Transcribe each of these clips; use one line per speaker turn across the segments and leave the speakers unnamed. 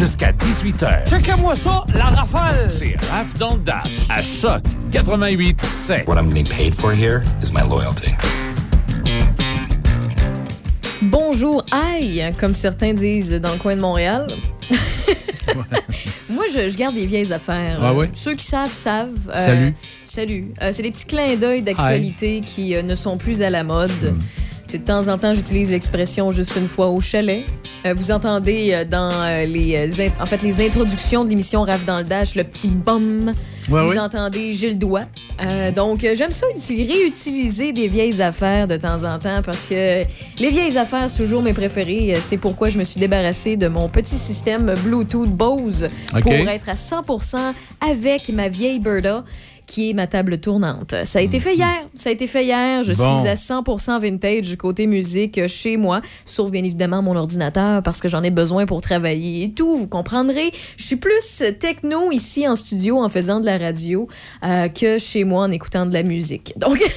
jusqu'à 18h.
Checkez-moi ça, la rafale!
C'est Raph dans le Dash, à Choc 88 7.
What I'm getting paid for here is my loyalty.
Bonjour, aïe, comme certains disent dans le coin de Montréal. Moi, je, je garde des vieilles affaires.
Ah oui?
Ceux qui savent, savent. Euh,
Salut.
Salut. Euh, c'est des petits clins d'œil d'actualité qui euh, ne sont plus à la mode.
Hmm.
De temps en temps, j'utilise l'expression juste une fois au chalet. Euh, vous entendez euh, dans euh, les, en fait, les introductions de l'émission Rave dans le Dash le petit bum.
Ouais,
vous
oui.
entendez Gilles Doigt. Donc, j'aime ça uti- réutiliser des vieilles affaires de temps en temps parce que les vieilles affaires, c'est toujours mes préférés. Euh, C'est pourquoi je me suis débarrassée de mon petit système Bluetooth Bose pour être à 100% avec ma vieille Berda qui est ma table tournante. Ça a été fait hier. Ça a été fait hier. Je
Bon.
suis à 100% vintage côté musique chez moi, sauf bien évidemment mon ordinateur parce que j'en ai besoin pour travailler et tout. Vous comprendrez. Je suis plus techno ici en studio en faisant de la radio euh, que chez moi en écoutant de la musique. Donc,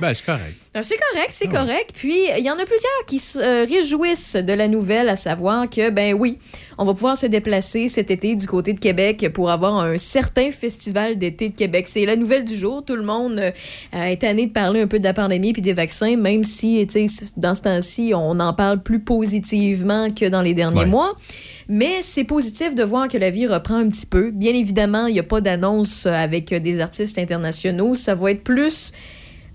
Ben, c'est correct.
euh, C'est correct, c'est
Ah
correct. Puis, il y en a plusieurs qui se euh, réjouissent de la nouvelle, à savoir que, ben oui, on va pouvoir se déplacer cet été du côté de Québec pour avoir un certain festival d'été de Québec. C'est la nouvelle du jour. Tout le monde euh, est tanné de parler un peu de la pandémie puis des vaccins, même si, tu sais, dans ce temps-ci, on en parle plus positivement que dans les derniers
Ouais.
mois. Mais c'est positif de voir que la vie reprend un petit peu. Bien évidemment, il n'y a pas d'annonce avec des artistes internationaux. Ça va être plus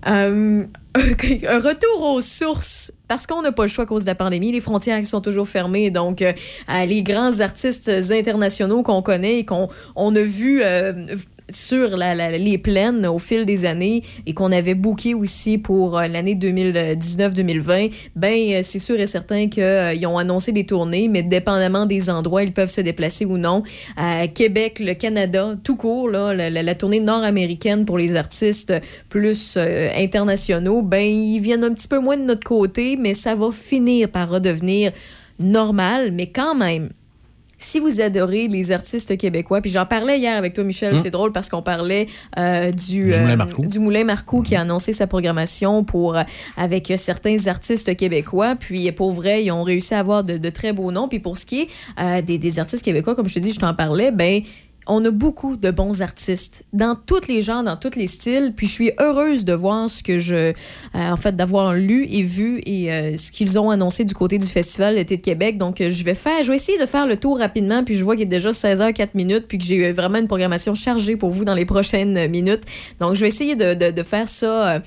euh, un retour aux sources parce qu'on n'a pas le choix à cause de la pandémie. Les frontières sont toujours fermées. Donc, euh, les grands artistes internationaux qu'on connaît et qu'on on a vus euh, sur les plaines au fil des années et qu'on avait booké aussi pour euh, l'année 2019-2020, ben euh, c'est sûr et certain qu'ils ont annoncé des tournées, mais dépendamment des endroits, ils peuvent se déplacer ou non. Québec, le Canada, tout court, la, tournée nord-américaine pour les artistes plus euh, internationaux, ben ils viennent un petit peu moins de notre côté, mais ça va finir par redevenir normal, mais quand même. Si vous adorez les artistes québécois, puis j'en parlais hier avec toi, Michel,
Hum.
c'est drôle parce qu'on parlait euh, du,
Du
euh,
Moulin Marcoux.
du Moulin Marcoux qui a annoncé sa programmation pour, euh, avec euh, certains artistes québécois. Puis pour vrai, ils ont réussi à avoir de, de très beaux noms. Puis pour ce qui est euh, des, des artistes québécois, comme je te dis, je t'en parlais, ben on a beaucoup de bons artistes dans tous les genres, dans tous les styles. Puis je suis heureuse de voir ce que je, euh, en fait, d'avoir lu et vu et euh, ce qu'ils ont annoncé du côté du festival l'été de Québec. Donc euh, je vais faire, je vais essayer de faire le tour rapidement. Puis je vois qu'il est déjà 16h04 minutes, puis que j'ai vraiment une programmation chargée pour vous dans les prochaines minutes. Donc je vais essayer de, faire ça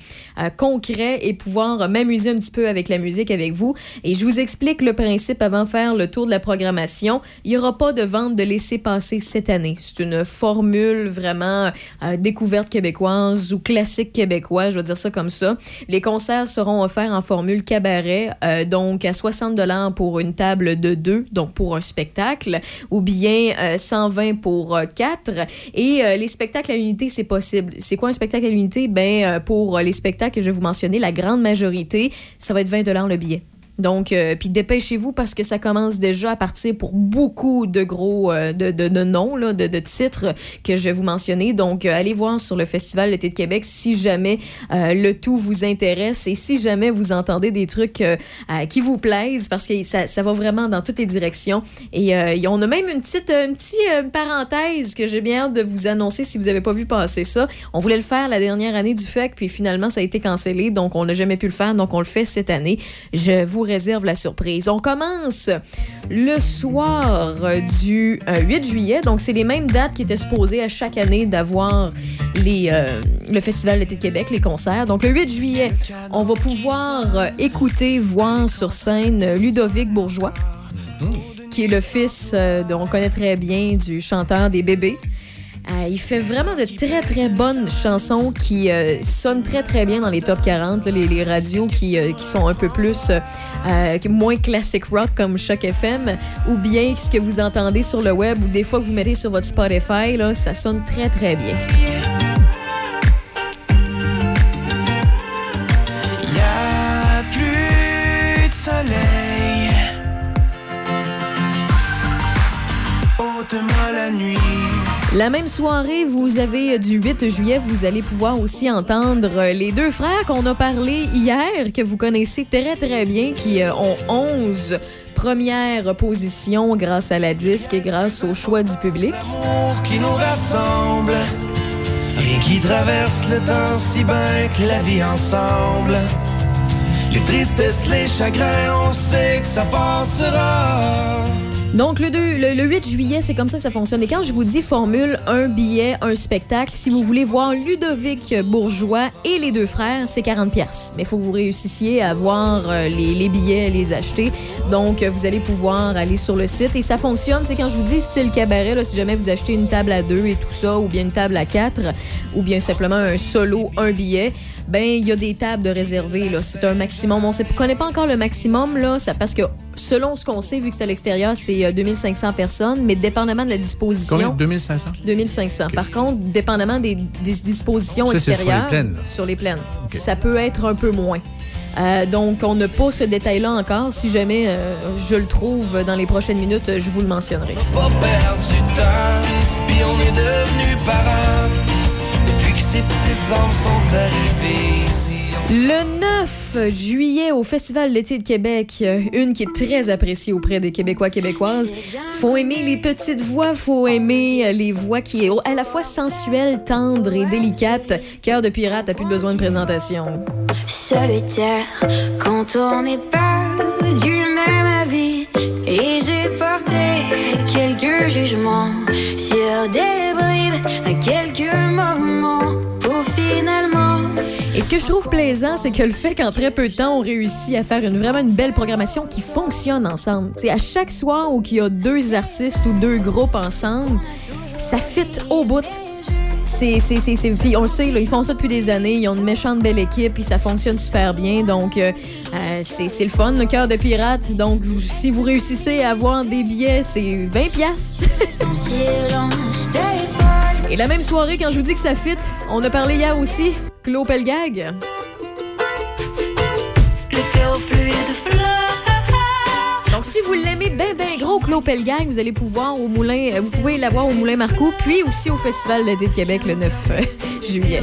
concret et pouvoir m'amuser un petit peu avec la musique avec vous. Et je vous explique le principe avant de faire le tour de la programmation. Il n'y aura pas de vente de laisser-passer cette année. C'est une formule vraiment euh, découverte québécoise ou classique québécois, je vais dire ça comme ça. Les concerts seront offerts en formule cabaret, euh, donc à 60 dollars pour une table de deux, donc pour un spectacle, ou bien euh, 120 pour euh, quatre. Et les spectacles à l'unité, c'est possible. C'est quoi un spectacle à l'unité? Ben, pour les spectacles que je vais vous mentionner, la grande majorité, ça va être 20 dollars le billet. Donc, euh, puis dépêchez-vous parce que ça commence déjà à partir pour beaucoup de gros euh, de, de, de noms, là, de, de titres que je vais vous mentionner. Donc, euh, allez voir sur le Festival l'été de Québec si jamais euh, le tout vous intéresse et si jamais vous entendez des trucs euh, euh, qui vous plaisent parce que ça, ça va vraiment dans toutes les directions. Et et on a même une petite, une petite parenthèse que j'ai bien hâte de vous annoncer si vous n'avez pas vu passer ça. On voulait le faire la dernière année du FEC, puis finalement, ça a été cancellé. Donc, on n'a jamais pu le faire. Donc, on le fait cette année. Je vous réserve la surprise. On commence le soir euh, du euh, 8 juillet. Donc, c'est les mêmes dates qui étaient supposées à chaque année d'avoir euh, le Festival d'été de Québec, les concerts. Donc, le 8 juillet, on va pouvoir euh, écouter, voir sur scène euh, Ludovic Bourgeois, qui est le fils, euh, dont on connaît très bien, du chanteur des bébés. Euh, il fait vraiment de très, très bonnes chansons qui euh, sonnent très, très bien dans les top 40, là, les, radios qui, euh, qui sont un peu plus, moins classic rock comme Choc FM, ou bien ce que vous entendez sur le web, ou des fois que vous mettez sur votre Spotify, là, ça sonne très, très bien.
La
même soirée, vous avez du 8 juillet, vous allez pouvoir aussi entendre les deux frères qu'on a parlé hier, que vous connaissez très très bien, qui euh, ont 11 premières positions grâce à la disque et grâce au choix du public.
Qui nous rassemble. Rien qui traverse le temps si bien que la vie ensemble. Les tristesses, les chagrins, on sait que ça passera.
Donc, le, 2, le, le 8 juillet, c'est comme ça que ça fonctionne. Et quand je vous dis formule, un billet, un spectacle, si vous voulez voir Ludovic Bourgeois et les deux frères, c'est 40 pièces. Mais il faut que vous réussissiez à voir euh, les, billets, les acheter. Donc, vous allez pouvoir aller sur le site. Et ça fonctionne, c'est quand je vous dis style cabaret, si jamais vous achetez une table à deux et tout ça, ou bien une table à quatre, ou bien simplement un solo, un billet, ben il y a des tables de réservées. là. C'est un maximum. On ne connaît pas encore le maximum, là, ça, parce que selon ce qu'on sait, vu que c'est à l'extérieur, c'est euh, 2500 personnes, mais dépendamment de la disposition...
Combien? 2500?
2500. Par contre, dépendamment des, des dispositions
Ça, c'est sur les
extérieures,
plaines,
sur les plaines, ça peut être un peu moins. Euh, donc, on n'a pas ce détail-là encore. Si jamais euh, je le trouve dans les prochaines minutes, je vous le mentionnerai.
Pas perdre du temps, puis on est devenus parents. Depuis que ces petites âmes sont arrivées ici.
Le 9 juillet au Festival d'été de Québec, une qui est très appréciée auprès des Québécois québécoises. Faut aimer les petites voix, faut aimer euh, les voix qui est à la fois sensuelles, tendres et délicates. Cœur de pirate a plus besoin de présentation.
solitaire quand on n'est pas du même avis. Et j'ai porté quelques jugements sur des bribes à quelques moments
que je trouve plaisant, c'est que le fait qu'en très peu de temps, on réussit à faire une, vraiment une belle programmation qui fonctionne ensemble. C'est à chaque soir où il y a deux artistes ou deux groupes ensemble, ça fit au bout. C'est, c'est, c'est, c'est- puis on le sait, là, ils font ça depuis des années. Ils ont une méchante belle équipe, puis ça fonctionne super bien. Donc, euh, euh, c'est, le fun, le cœur de pirate. Donc, si vous réussissez à avoir des billets, c'est 20 piastres. Et la même soirée, quand je vous dis que ça fit, on a parlé hier aussi, Claude Pelgag? Donc, si vous l'aimez ben, ben gros, Claude Pelgag, vous allez pouvoir au moulin, euh, vous pouvez l'avoir au Moulin Marcoux, puis aussi au Festival d'été de Québec le 9 euh, juillet.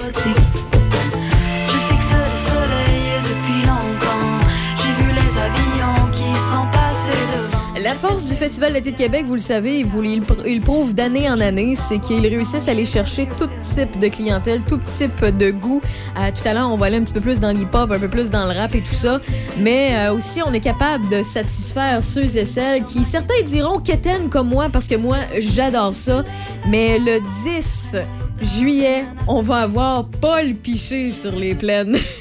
La force du Festival d'été de Québec, vous le savez, vous, il, pr- il prouve d'année en année, c'est qu'ils réussissent à aller chercher tout type de clientèle, tout type de goût. Euh, tout à l'heure, on va aller un petit peu plus dans l'hip-hop, un peu plus dans le rap et tout ça. Mais euh, aussi, on est capable de satisfaire ceux et celles qui, certains diront quétaine comme moi, parce que moi, j'adore ça. Mais le 10 juillet, on va avoir Paul Piché sur les plaines.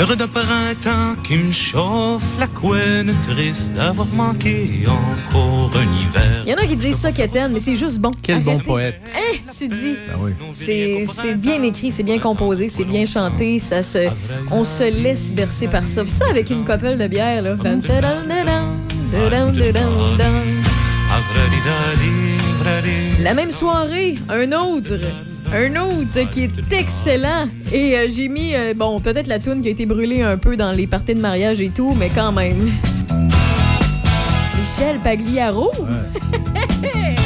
Heureux d'un printemps qui me chauffe la couenne, triste d'avoir manqué encore un hiver.
Il y en a qui disent ça, Kéten, mais c'est juste bon.
Quel bon poète.
Hein, tu dis?
Ben.
C'est bien écrit, c'est bien composé, c'est bien chanté. Ça se, on se laisse bercer par ça. Ça, avec une copelle de bière, là. La même soirée, un autre un autre qui est excellent. Et euh, j'ai mis, euh, bon, peut-être la toune qui a été brûlée un peu dans les parties de mariage et tout, mais quand même. Michel Pagliaro.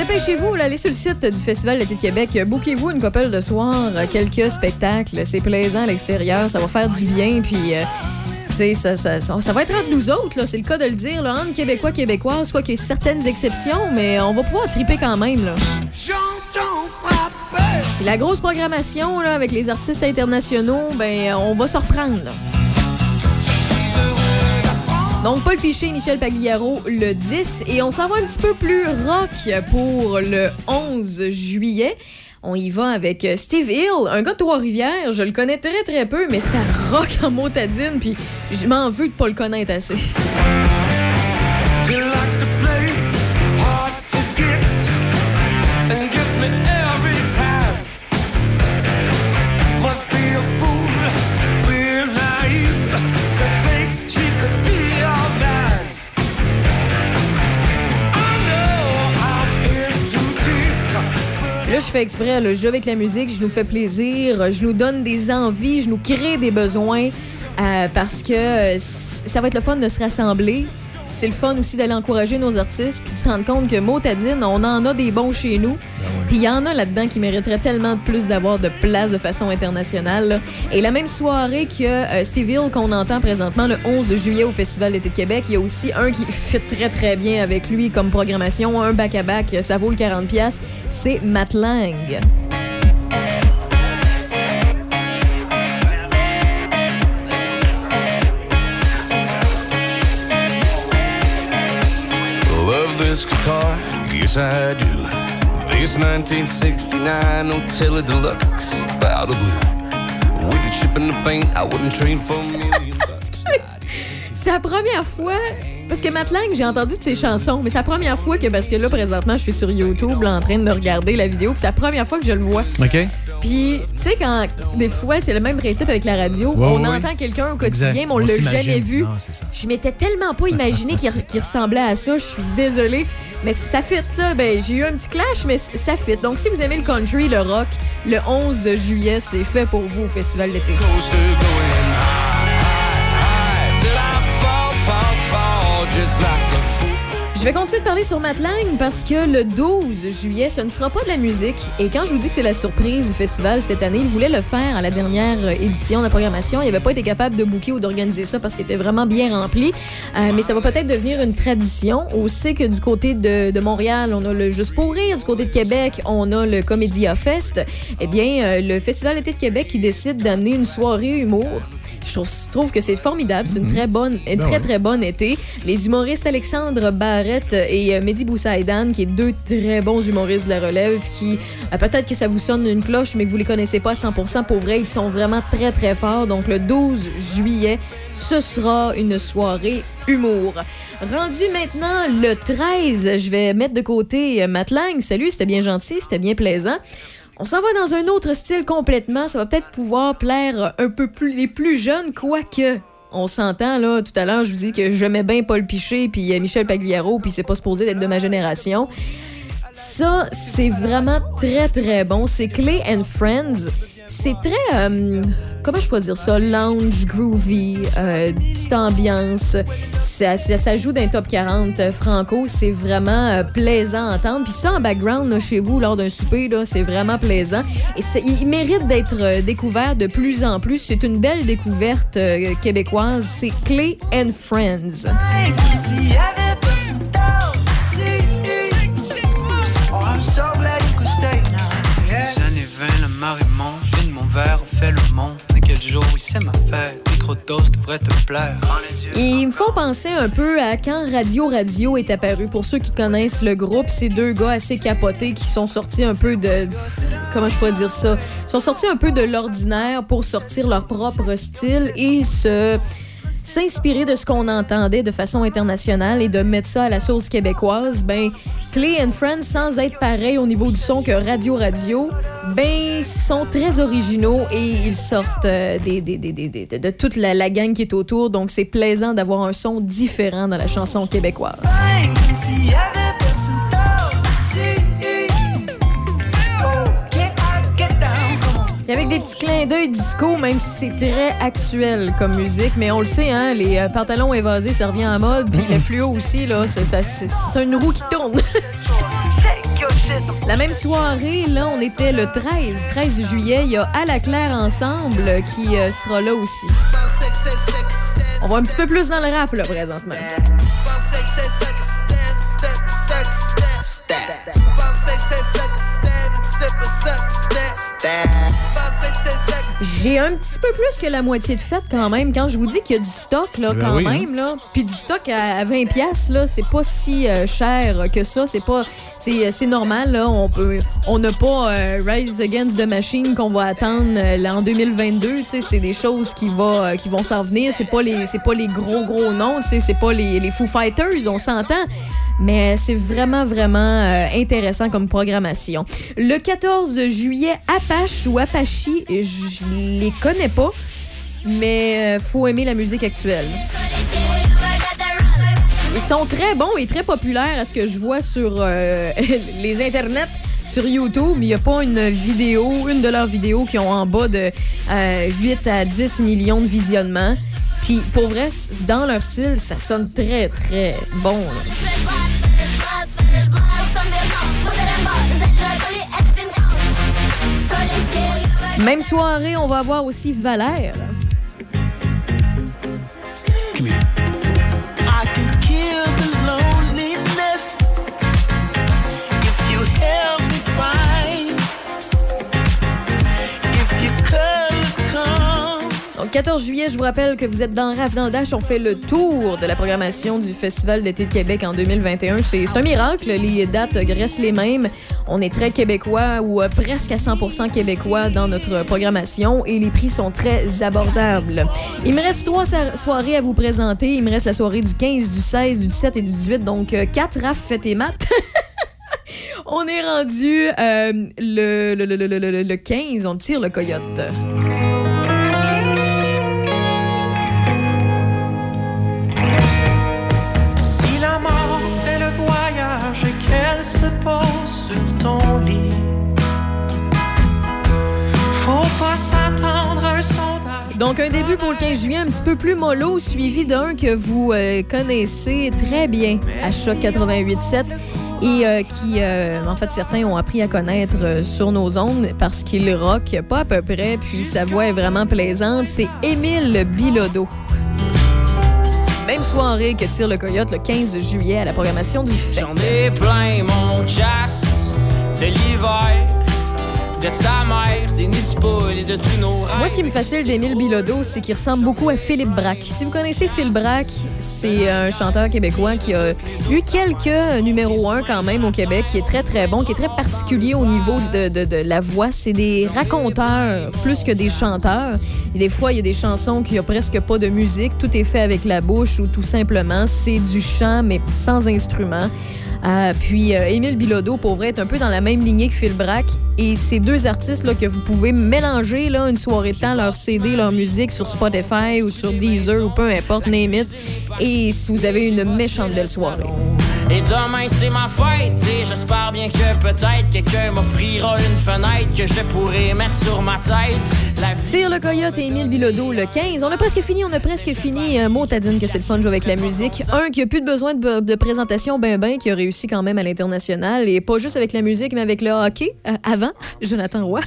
dépêchez-vous, là, allez sur le site du Festival d'été de Québec. Bouquez-vous une couple de soir, euh, quelques spectacles. C'est plaisant à l'extérieur, ça va faire du bien. Puis, euh, tu sais, ça, ça, ça, ça va être entre nous autres, c'est le cas de le dire, là, entre Québécois, Québécoises, quoi qu'il y ait certaines exceptions, mais on va pouvoir triper quand même. Là. La grosse programmation là, avec les artistes internationaux, ben, on va se reprendre. là. Donc, Paul Piché Michel Pagliaro le 10. Et on s'en va un petit peu plus rock pour le 11 juillet. On y va avec euh, Steve Hill, un gars de Trois-Rivières. Je le connais très très peu, mais ça rock en motadine. Puis je m'en veux de pas le connaître assez. Fais exprès, là, je joue avec la musique, je nous fais plaisir, je nous donne des envies, je nous crée des besoins euh, parce que euh, ça va être le fun de se rassembler. C'est le fun aussi d'aller encourager nos artistes qui se rendent compte que Motadine, on en a des bons chez nous. Puis il y en a là-dedans qui mériteraient tellement de plus d'avoir de place de façon internationale. là. Et la même soirée que euh, Civil qu'on entend présentement le 11 juillet au Festival d'été de Québec, il y a aussi un qui fit très très bien avec lui comme programmation, un back-à-back, ça vaut le 40$, piastres, c'est Matt
guitar, yes I do. This 1969 Otilla Deluxe, out of blue. With a chip in the paint, I wouldn't trade for a million bucks.
C'est la première fois. Parce que Matt Lang, j'ai entendu de ses chansons, mais c'est la première fois que, parce que là, présentement, je suis sur YouTube là, en train de regarder la vidéo, puis c'est la première fois que je le vois.
OK?
Puis, tu sais, quand des fois, c'est le même principe avec la radio,
Ouais,
on
ouais,
entend quelqu'un au quotidien,
Exact.
mais on,
On
l'a jamais vu.
Non.
Je m'étais tellement pas imaginé qu'il ressemblait à ça, je suis désolée. Mais ça fit, là. Ben, j'ai eu un petit clash, mais ça fit. Donc, si vous aimez le country, le rock, le 11 juillet, c'est fait pour vous au Festival d'été. Je vais continuer de parler sur Matt Lang parce que le 12 juillet, ce ne sera pas de la musique. Et quand je vous dis que c'est la surprise du festival cette année, il voulait le faire à la dernière édition de la programmation. Il n'avait pas été capable de booker ou d'organiser ça parce qu'il était vraiment bien rempli. Euh, mais ça va peut-être devenir une tradition. On sait que du côté de, de Montréal, on a le Juste pour rire. Du côté de Québec, on a le Comédia Fest. Eh bien, euh, le Festival été de Québec qui décide d'amener une soirée humour. Je trouve, je trouve que c'est formidable. C'est une très bonne, une
Ben
très,
ouais.
très bonne été. Les humoristes Alexandre Barrette et euh, Mehdi Boussaïdan, qui est deux très bons humoristes de la relève, qui euh, peut-être que ça vous sonne une cloche, mais que vous les connaissez pas à 100%. Pour vrai, ils sont vraiment très, très forts. Donc, le 12 juillet, ce sera une soirée humour. Rendu maintenant le 13, je vais mettre de côté euh, Matt Lang. Salut, c'était bien gentil, c'était bien plaisant. On s'en va dans un autre style complètement. Ça va peut-être pouvoir plaire un peu plus les plus jeunes, quoique. On s'entend, là, tout à l'heure, je vous dis que j'aimais bien Paul Piché puis euh, Michel Pagliaro, puis c'est pas supposé d'être de ma génération. Ça, c'est vraiment très, très bon. C'est Clay and Friends. C'est très... euh, comment je peux dire ça? Lounge, groovy, euh, petite ambiance. Ça, ça, ça joue d'un top 40 euh, franco. C'est vraiment euh, plaisant à entendre. Puis ça, en background, là, chez vous, lors d'un souper, là, c'est vraiment plaisant. C'est- il mérite d'être découvert de plus en plus. C'est une belle découverte québécoise. C'est Clay and Friends.
Quel jour, oui, c'est ma fête. Microdose devrait te plaire. Prends les yeux.
Et ils me font penser un peu à quand Radio Radio est apparu. Pour ceux qui connaissent le groupe, c'est deux gars assez capotés qui sont sortis un peu de... Comment je pourrais dire ça? Ils sont sortis un peu de l'ordinaire pour sortir leur propre style et se s'inspirer de ce qu'on entendait de façon internationale et de mettre ça à la sauce québécoise, ben Clay and Friends, sans être pareil au niveau du son que Radio Radio, ben sont très originaux et ils sortent euh, de, toute la, gang qui est autour. Donc c'est plaisant d'avoir un son différent dans la chanson québécoise. Des petits clins d'œil disco, même si c'est très actuel comme musique, mais on le sait, hein, les euh, pantalons évasés, ça revient en mode, puis le fluo aussi, là, c'est ça- c'est- c'est une roue qui tourne. La même soirée, là, on était le 13, 13 juillet. Il y a À la Claire Ensemble qui euh, sera là aussi. On va un petit peu plus dans le rap, là, présentement. J'ai un petit peu plus que la moitié de fête quand même. Quand je vous dis qu'il y a du stock, là,
Ben
quand
oui, hein.
même, là. Puis du stock à, à 20 pièces là, c'est pas si euh, cher que ça. C'est pas... C'est c'est normal, là. On peut... On n'a pas euh, Rise Against the Machine qu'on va attendre euh, là, en 2022. Tu sais, c'est des choses qui, va, euh, qui vont s'en venir. C'est pas les, c'est pas les gros, gros noms. C'est pas les, les Foo Fighters, on s'entend. Mais c'est vraiment, vraiment euh, intéressant comme programmation. Le 14 juillet, Apache ou Apache, je les connais pas, mais euh, faut aimer la musique actuelle. Ils sont très bons et très populaires à ce que je vois sur euh, les internets. sur YouTube. Il n'y a pas une vidéo, une de leurs vidéos qui ont en bas de euh, 8 à 10 millions de visionnements. Puis pour vrai, dans leur style, ça sonne très, très bon. Même soirée, on va avoir aussi Valère. 14 juillet, je vous rappelle que vous êtes dans RAF dans le Dash. On fait le tour de la programmation du Festival d'été de Québec en 2021. C'est un miracle. Les dates restent les mêmes. On est très québécois ou euh, presque à 100% québécois dans notre programmation et les prix sont très abordables. Il me reste trois so- soirées à vous présenter. Il me reste la soirée du 15, du 16, du 17 et du 18. Donc, 4 RAF, faites et maths. On est rendu euh, le, le- le- le 15. On tire le coyote.
S'attendre à un sondage.
Donc, un début pour le 15 juillet un petit peu plus mollo, suivi d'un que vous euh, connaissez très bien à Choc 88.7 et euh, qui, euh, en fait, certains ont appris à connaître euh, sur nos ondes parce qu'il rock pas à peu près, puis sa voix est vraiment plaisante. C'est Émile Bilodeau. Même soirée que tire le coyote le 15 juillet à la programmation du FEC.
J'en ai plein mon chasse de l'hiver, de sa mère, des nids de de tous nos.
Moi, ce qui me fascine d'Émile Bilodeau, c'est qu'il ressemble beaucoup à Philippe Braque. Si vous connaissez Phil Braque, c'est un chanteur québécois qui a eu quelques numéros 1 quand même au Québec, qui est très, très bon, qui est très particulier au niveau de, de- de la voix. C'est des raconteurs plus que des chanteurs. Et des fois, il y a des chansons qui n'ont presque pas de musique. Tout est fait avec la bouche ou tout simplement, c'est du chant, mais sans instrument. Euh, puis euh, Émile Bilodeau, pour vrai, est un peu dans la même lignée que Phil Braque. Et ces deux artistes là, que vous pouvez mélanger là, une soirée de temps, leur CD, leur musique sur Spotify ou sur Deezer ou peu importe, name it. Et si vous avez une méchante belle soirée.
Et demain c'est ma fête et j'espère bien que peut-être quelqu'un m'offrira une fenêtre que je pourrai mettre sur ma tête. La
Tire le coyote et Émile Bilodeau le 15. On a presque fini, on a presque fini. Un mot, Tadine, que c'est le fun de jouer avec la musique. Un qui a plus de besoin de, de présentation, ben ben, qui a réussi quand même à l'international. Et pas juste avec la musique, mais avec le hockey. Euh, avant, Jonathan Roy.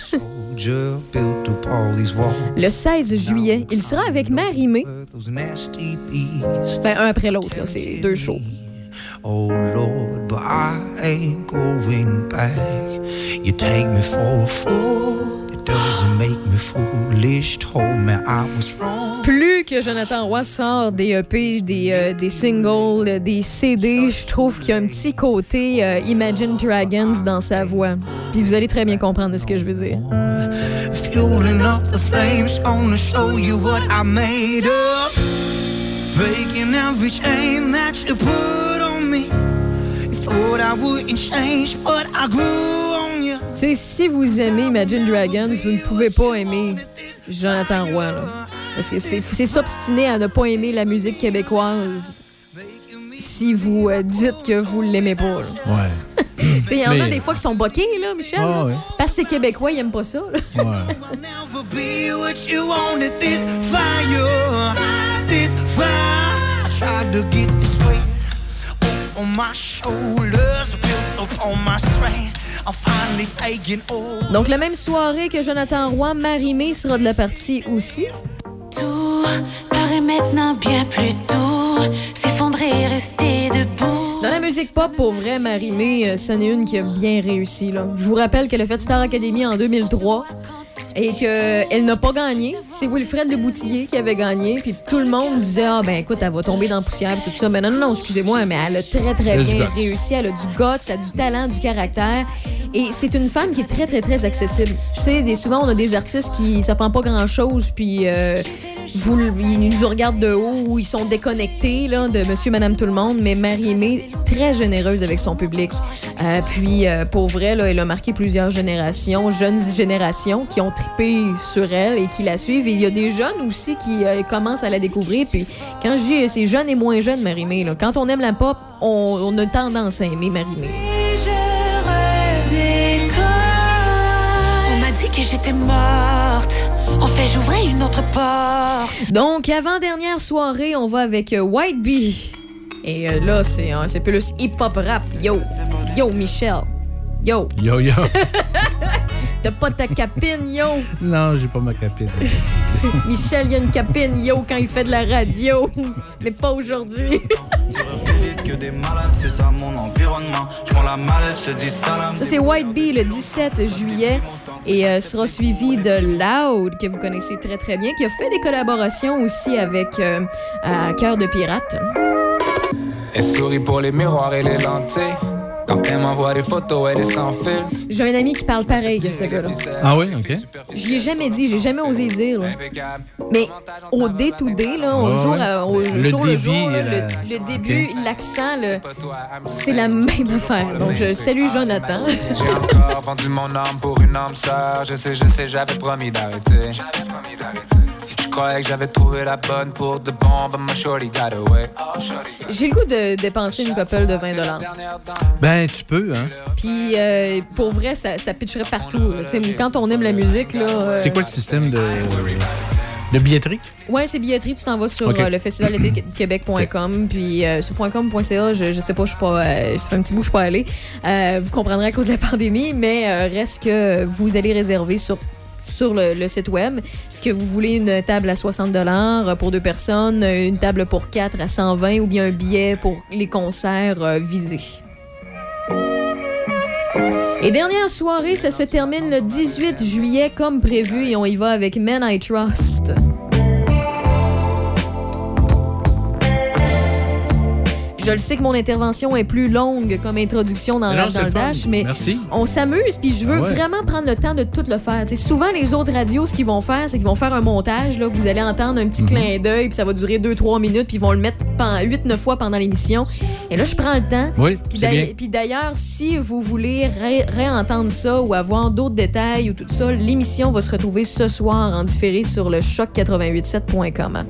Le 16 juillet, il sera avec Marie-Mé. Ben, un après l'autre. C'est deux shows.
Oh Lord, but I ain't going back. You take me for a fool. It doesn't make me foolish. Told me I was wrong.
Plus que Jonathan Roy sort des EP, des, euh, des singles, des CD, je trouve qu'il y a un petit côté euh, Imagine Dragons dans sa voix. Puis vous allez très bien comprendre ce que je veux dire.
Fueling up the flames, gonna show you what I made of. Breaking every chain that you put on me. You thought I wouldn't change, but I grew on you.
Tu sais, si vous aimez Imagine Dragons, vous ne pouvez pas aimer Jonathan Roy. Là. Parce que c'est s'obstiner à ne pas aimer la musique québécoise si vous euh, dites que vous l'aimez pas. là.
Ouais.
Il y en a des fois qui sont boqués, là, Michel. Là.
ouais.
Parce que c'est québécois, ils aiment pas ça. là.
Ouais.
Donc, la même soirée que Jonathan Roy, Marie-Mé sera de la partie aussi. Dans la musique pop, pour vrai, Marie-Mé, euh, c'en est une qui a bien réussi. Là. Je vous rappelle qu'elle a fait Star Academy en 2003 et qu'elle n'a pas gagné. C'est Wilfred Le Boutillier qui avait gagné. Puis tout le monde disait Ah, ben écoute, elle va tomber dans la poussière et tout ça. Mais non, non, non, excusez-moi, mais elle a très, très
Elle
bien réussi. Elle a du guts, elle a du talent, du caractère. Et c'est une femme qui est très, très, très accessible. Tu sais, souvent, on a des artistes qui, prend pas grand-chose, puis euh, vous, ils nous regardent de haut ou ils sont déconnectés là, de monsieur, madame, tout le monde. Mais Marie-Aimée, très généreuse avec son public. Euh, puis, euh, pour vrai, là, elle a marqué plusieurs générations, jeunes générations qui ont sur elle et qui la suivent. Et il y a des jeunes aussi qui euh, commencent à la découvrir. Puis, quand je dis euh, c'est jeune et moins jeune, Marie-Aimée, là, quand on aime la pop, on, on a tendance à aimer Marie-Aimée.
Et je redécouvre
t'es morte. En fait, j'ouvrais une autre porte.
Donc, avant-dernière soirée, on va avec euh, White Bee. Et euh, là, c'est un- c'est plus hip-hop rap. Yo, yo, Michel. Yo,
Yo, yo.
t'as pas ta capine, yo.
non, j'ai pas ma capine.
Michel, il a une capine, yo, quand il fait de la radio. Mais pas aujourd'hui.
que des malades, c'est ça mon environnement. Je prends la malaise, je te dis salam.
Ça, c'est White Bee le 17 juillet et euh, sera suivi de Loud, que vous connaissez très très bien, qui a fait des collaborations aussi avec euh, Cœur de Pirate.
Elle sourit pour les miroirs et les lentilles. Quand elle m'envoie des photos, elle est sans fil.
J'ai un ami qui parle pareil que ce gars-là.
Ah oui, OK.
J'y ai jamais dit, j'ai jamais osé dire. là. Mais au day-to-day, là, au
Ouais,
jour,
ouais.
à- au
Le
jour le
débit
jour, là,
et la-
le, le début, l'accent, là, c'est la même affaire. Donc, je salue Jonathan.
J'ai encore vendu mon âme pour une âme sœur. Je sais, je sais, j'avais promis d'arrêter. Je croyais que j'avais trouvé la bonne pour de bon, but my shorty got away.
J'ai le goût de dépenser une couple de 20
Ben, tu peux, hein.
Puis, euh, pour vrai, ça, ça pitcherait partout. là. Tu sais, Quand on aime la musique, là. euh,
C'est quoi le système de, de billetterie?
Ouais, c'est billetterie, tu t'en vas sur euh, le festival de Québec.com, puis euh, sur .com.ca, je, je sais pas, je suis pas, euh, ça fait un petit bout, que je suis pas allée. Euh, vous comprendrez à cause de la pandémie, mais euh, reste que vous allez réserver sur sur le, site web. Est-ce que vous voulez une table à 60 pour deux personnes, une table pour quatre à 120 ou bien un billet pour les concerts euh, visés? Et dernière soirée, ça se termine le 18 juillet comme prévu et on y va avec Men I Trust. Je le sais que mon intervention est plus longue comme introduction dans
non,
dans le. Dash, mais
Merci.
on s'amuse, puis je veux
Ouais.
vraiment prendre le temps de tout le faire. Tu sais, souvent, les autres radios, ce qu'ils vont faire, c'est qu'ils vont faire un montage. Là, vous allez entendre un
Mhm.
petit clin d'œil, puis ça va durer 2-3 minutes, puis ils vont le mettre 8-9 fois pendant l'émission. Et là, je prends le temps.
Oui,
Puis
c'est
d'ailleurs-
bien.
Puis d'ailleurs, si vous voulez ré- réentendre ça ou avoir d'autres détails ou tout ça, l'émission va se retrouver ce soir en différé sur le choc887.com.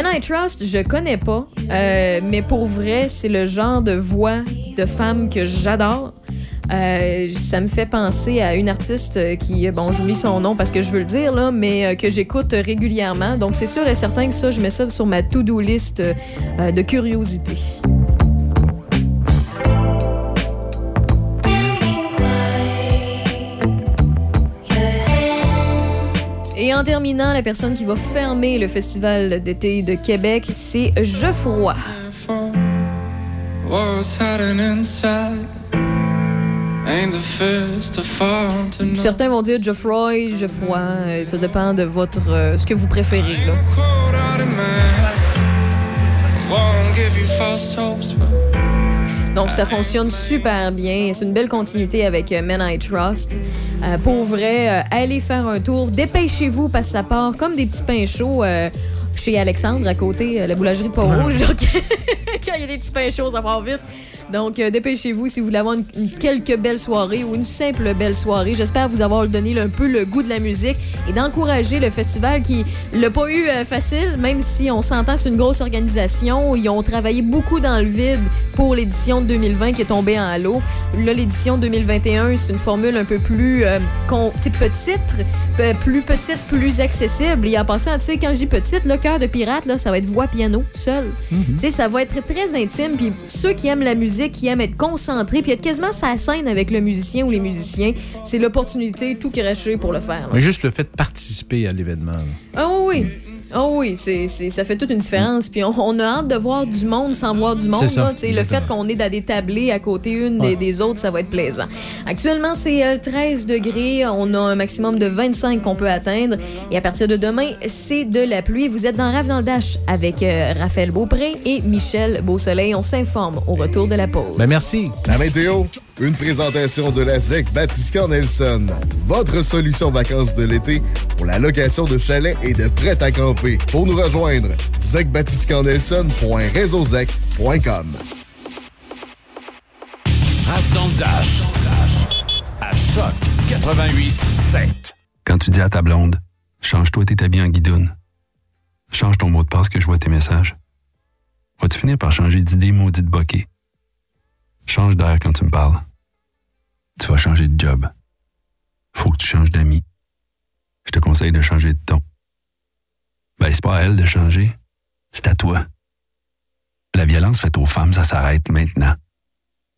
Men I Trust, je connais pas, euh, mais pour vrai, c'est le genre de voix de femme que j'adore. Euh, ça me fait penser à une artiste qui, bon, j'oublie son nom parce que je veux le dire, là, mais euh, que j'écoute régulièrement. Donc, c'est sûr et certain que ça, je mets ça sur ma to-do list de curiosité. Et en terminant, la personne qui va fermer le festival d'été de Québec, c'est Geoffroy. Certains vont dire Geoffroy, Geoffroy, euh, ça dépend de votre euh, ce que vous préférez. Là. Donc ça fonctionne super bien. C'est une belle continuité avec euh, Men I Trust. Euh, pour vrai, euh, allez faire un tour. Dépêchez-vous parce que ça part comme des petits pains chauds euh, chez Alexandre à côté, la boulangerie de. Donc, Quand il y a des petits pains chauds, ça part vite. Donc, euh, dépêchez-vous si vous voulez avoir une, une- quelques belles soirées ou une simple belle soirée. J'espère vous avoir donné un peu le goût de la musique et d'encourager le festival qui l'a pas eu euh, facile, même si on s'entend, c'est une grosse organisation. Ils ont travaillé beaucoup dans le vide pour l'édition de 2020 qui est tombée en l'eau. Là, l'édition 2021, c'est une formule un peu plus euh, petite, pe- plus petite, plus accessible. Et en passant, tu sais, quand je dis petite, le cœur de pirate, là, ça va être voix piano seul. Tu sais, ça va être très intime. Puis ceux qui aiment la musique, qui aiment être concentrés, puis être quasiment sa scène avec le musicien ou les musiciens, c'est l'opportunité tout craché pour le faire. là.
Mais juste le fait de participer à l'événement.
Ah oui, oui. Ah oui, c'est, c'est- ça fait toute une différence. Puis on, on a hâte de voir du monde sans voir du monde.
C'est ça,
là. Le fait qu'on est dans des tablés à côté une des,
Ouais.
des autres, ça va être plaisant. Actuellement, c'est euh, 13 degrés. On a un maximum de 25 qu'on peut atteindre. Et à partir de demain, c'est de la pluie. Vous êtes dans Rave dans le Dash avec euh, Raphaël Beaupré et Michel Beausoleil. On s'informe au retour de la pause.
Ben merci.
La météo, une présentation de la ZEC Batiscan Nelson. Votre solution vacances de l'été pour la location de chalets et de prêt à camper. Pour nous rejoindre, zecbatiscannelson.réseauzec.com.
Rave dans le Dash. À Choc 88 7.
Quand tu dis à ta blonde, change-toi tes habits en guidoune. Change ton mot de passe que je vois tes messages. Vas-tu finir par changer d'idée maudite bokeh? Change d'air quand tu me parles. Changer de job. faut que tu changes d'amis. Je te conseille de changer de ton. Ben, c'est pas à elle de changer, c'est à toi. La violence faite aux femmes, ça s'arrête maintenant.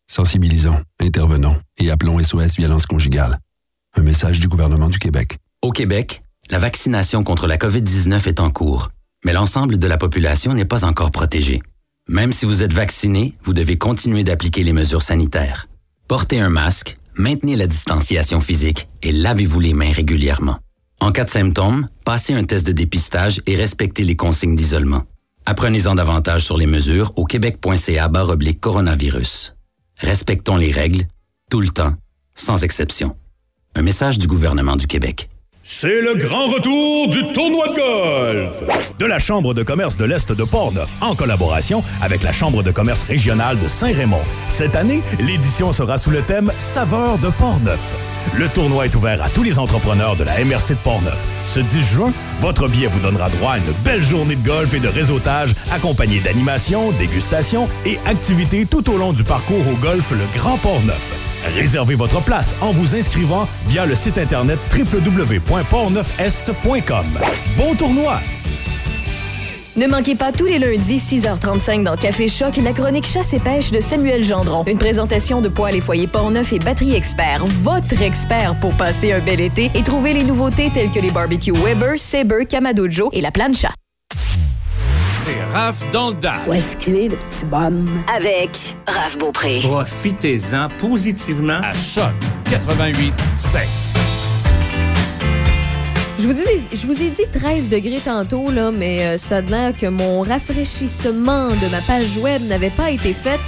Sensibilisons, intervenons et appelons SOS Violence Conjugale. Un message du gouvernement du Québec.
Au Québec, la vaccination contre la COVID-19 est en cours, mais l'ensemble de la population n'est pas encore protégée. Même si vous êtes vacciné, vous devez continuer d'appliquer les mesures sanitaires. Portez un masque, maintenez la distanciation physique et lavez-vous les mains régulièrement. En cas de symptômes, passez un test de dépistage et respectez les consignes d'isolement. Apprenez-en davantage sur les mesures au québec.ca coronavirus. Respectons les règles, tout le temps, sans exception. Un message du gouvernement du Québec.
C'est le grand retour du tournoi de golf de la Chambre de commerce de l'Est de Portneuf en collaboration avec la Chambre de commerce régionale de Saint-Raymond. Cette année, l'édition sera sous le thème Saveur de Portneuf. Le tournoi est ouvert à tous les entrepreneurs de la MRC de Portneuf. Ce 10 juin, votre billet vous donnera droit à une belle journée de golf et de réseautage accompagnée d'animations, dégustations et activités tout au long du parcours au golf Le Grand Portneuf. Réservez votre place en vous inscrivant via le site internet www.portneufest.com. Bon tournoi!
Ne manquez pas tous les lundis 6h35 dans Café Choc la chronique chasse et pêche de Samuel Gendron. Une présentation de Poêle et Foyer Portneuf et Batterie Expert, votre expert pour passer un bel été et trouver les nouveautés telles que les barbecues Weber, Sabre, Kamadojo et la plancha.
C'est Raph dans le Dash.
Où est-ce qu'il est, le petit bonhomme?
Avec Raph Beaupré.
Profitez-en positivement à Choc 88 7.
Je vous, ai dit 13 degrés tantôt, mais euh, ça a que mon rafraîchissement de ma page web n'avait pas été fait.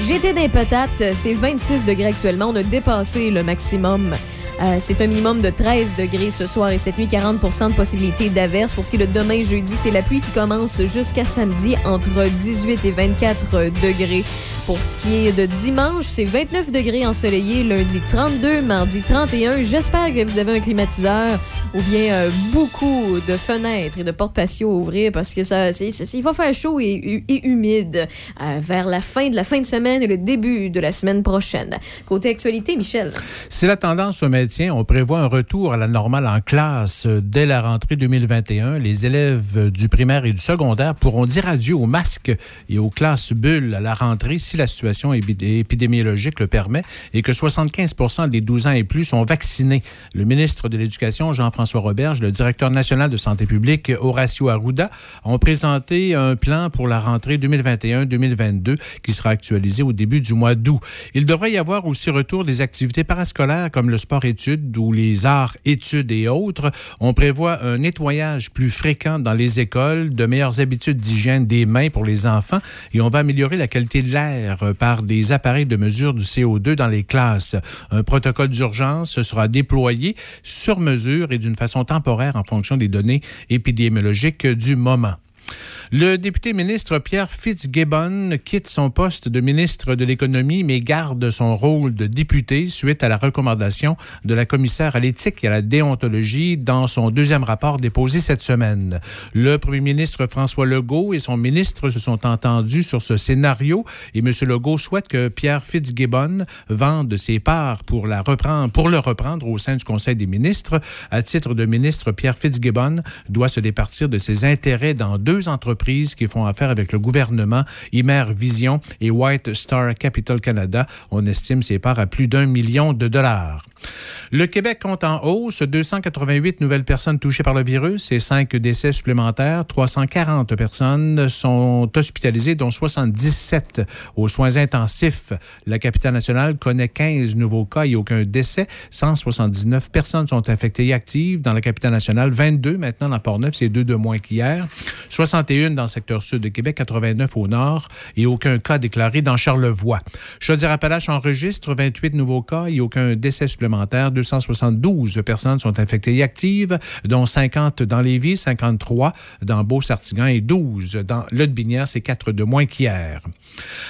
J'étais des patates, c'est 26 degrés actuellement. On a dépassé le maximum. Euh, c'est un minimum de 13 degrés ce soir et cette nuit, 40% de possibilité d'averse. Pour ce qui est de demain, jeudi, c'est la pluie qui commence jusqu'à samedi entre 18 et 24 degrés. Pour ce qui est de dimanche, c'est 29 degrés ensoleillé, lundi 32, mardi 31. J'espère que vous avez un climatiseur ou bien euh, beaucoup de fenêtres et de portes patio à ouvrir parce que ça, c'est- c'est- il va faire chaud et, humide euh, vers la fin de la fin de semaine et le début de la semaine prochaine. Côté actualité, Michel.
Si la tendance se on prévoit un retour à la normale en classe euh, dès la rentrée 2021. Les élèves euh, du primaire et du secondaire pourront dire adieu aux masques et aux classes bulles à la rentrée si la situation épi- épidémiologique le permet et que 75% des 12 ans et plus sont vaccinés. Le ministre de l'Éducation, Jean-François Roberge, le directeur national de santé publique, Horacio Arruda, ont présenté un plan pour la rentrée 2021-2022 qui sera actualisé au début du mois d'août. Il devrait y avoir aussi retour des activités parascolaires comme le sport-études ou les arts-études et autres. On prévoit un nettoyage plus fréquent dans les écoles, de meilleures habitudes d'hygiène des mains pour les enfants et on va améliorer la qualité de l'air par des appareils de mesure du CO2 dans les classes. Un protocole d'urgence sera déployé sur mesure et d'une façon temporaire en fonction des données épidémiologiques du moment. Le député ministre Pierre Fitzgibbon quitte son poste de ministre de l'Économie, mais garde son rôle de député suite à la recommandation de la commissaire à l'éthique et à la déontologie dans son deuxième rapport déposé cette semaine. Le premier ministre François Legault et son ministre se sont entendus sur ce scénario et M. Legault souhaite que Pierre Fitzgibbon vende ses parts pour, la reprendre, pour le reprendre au sein du Conseil des ministres. À titre de ministre, Pierre Fitzgibbon doit se départir de ses intérêts dans deux entreprises qui font affaire avec le gouvernement, Imer Vision et White Star Capital Canada. On estime ses parts à plus d'un million de dollars. Le Québec compte en hausse 288 nouvelles personnes touchées par le virus et 5 décès supplémentaires. 340 personnes sont hospitalisées, dont 77 aux soins intensifs. La capitale nationale connaît 15 nouveaux cas et aucun décès. 179 personnes sont infectées et actives dans la capitale nationale. 22 maintenant dans Port-Neuf, c'est deux de moins qu'hier. 61 dans le secteur sud de Québec, 89 au nord et aucun cas déclaré dans Charlevoix. Chaudière-Appalaches enregistre 28 nouveaux cas et aucun décès supplémentaire. 272 personnes sont infectées et actives, dont 50 dans Lévis, 53 dans Beau-Sartigan et 12 dans Lotbinière. C'est 4 de moins qu'hier.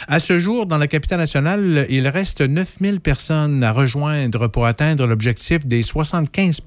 À ce jour, dans la capitale nationale, il reste 9000 personnes à rejoindre pour atteindre l'objectif des 75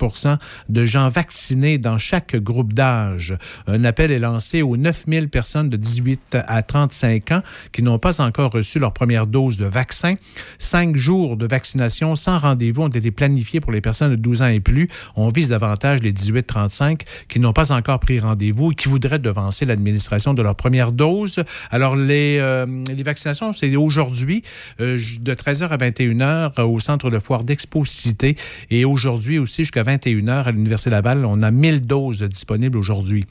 de gens vaccinés dans chaque groupe d'âge. Un appel est lancé aux 9 9000 personnes de 18 à 35 ans qui n'ont pas encore reçu leur première dose de vaccin. Cinq jours de vaccination sans rendez-vous ont été planifiés pour les personnes de 12 ans et plus. On vise davantage les 18-35 qui n'ont pas encore pris rendez-vous et qui voudraient devancer l'administration de leur première dose. Alors, les, euh, vaccinations, c'est aujourd'hui euh, de 13h à 21h au centre de foire d'Expo Cité et aujourd'hui aussi jusqu'à 21h à l'Université Laval. On a 1000 doses disponibles aujourd'hui.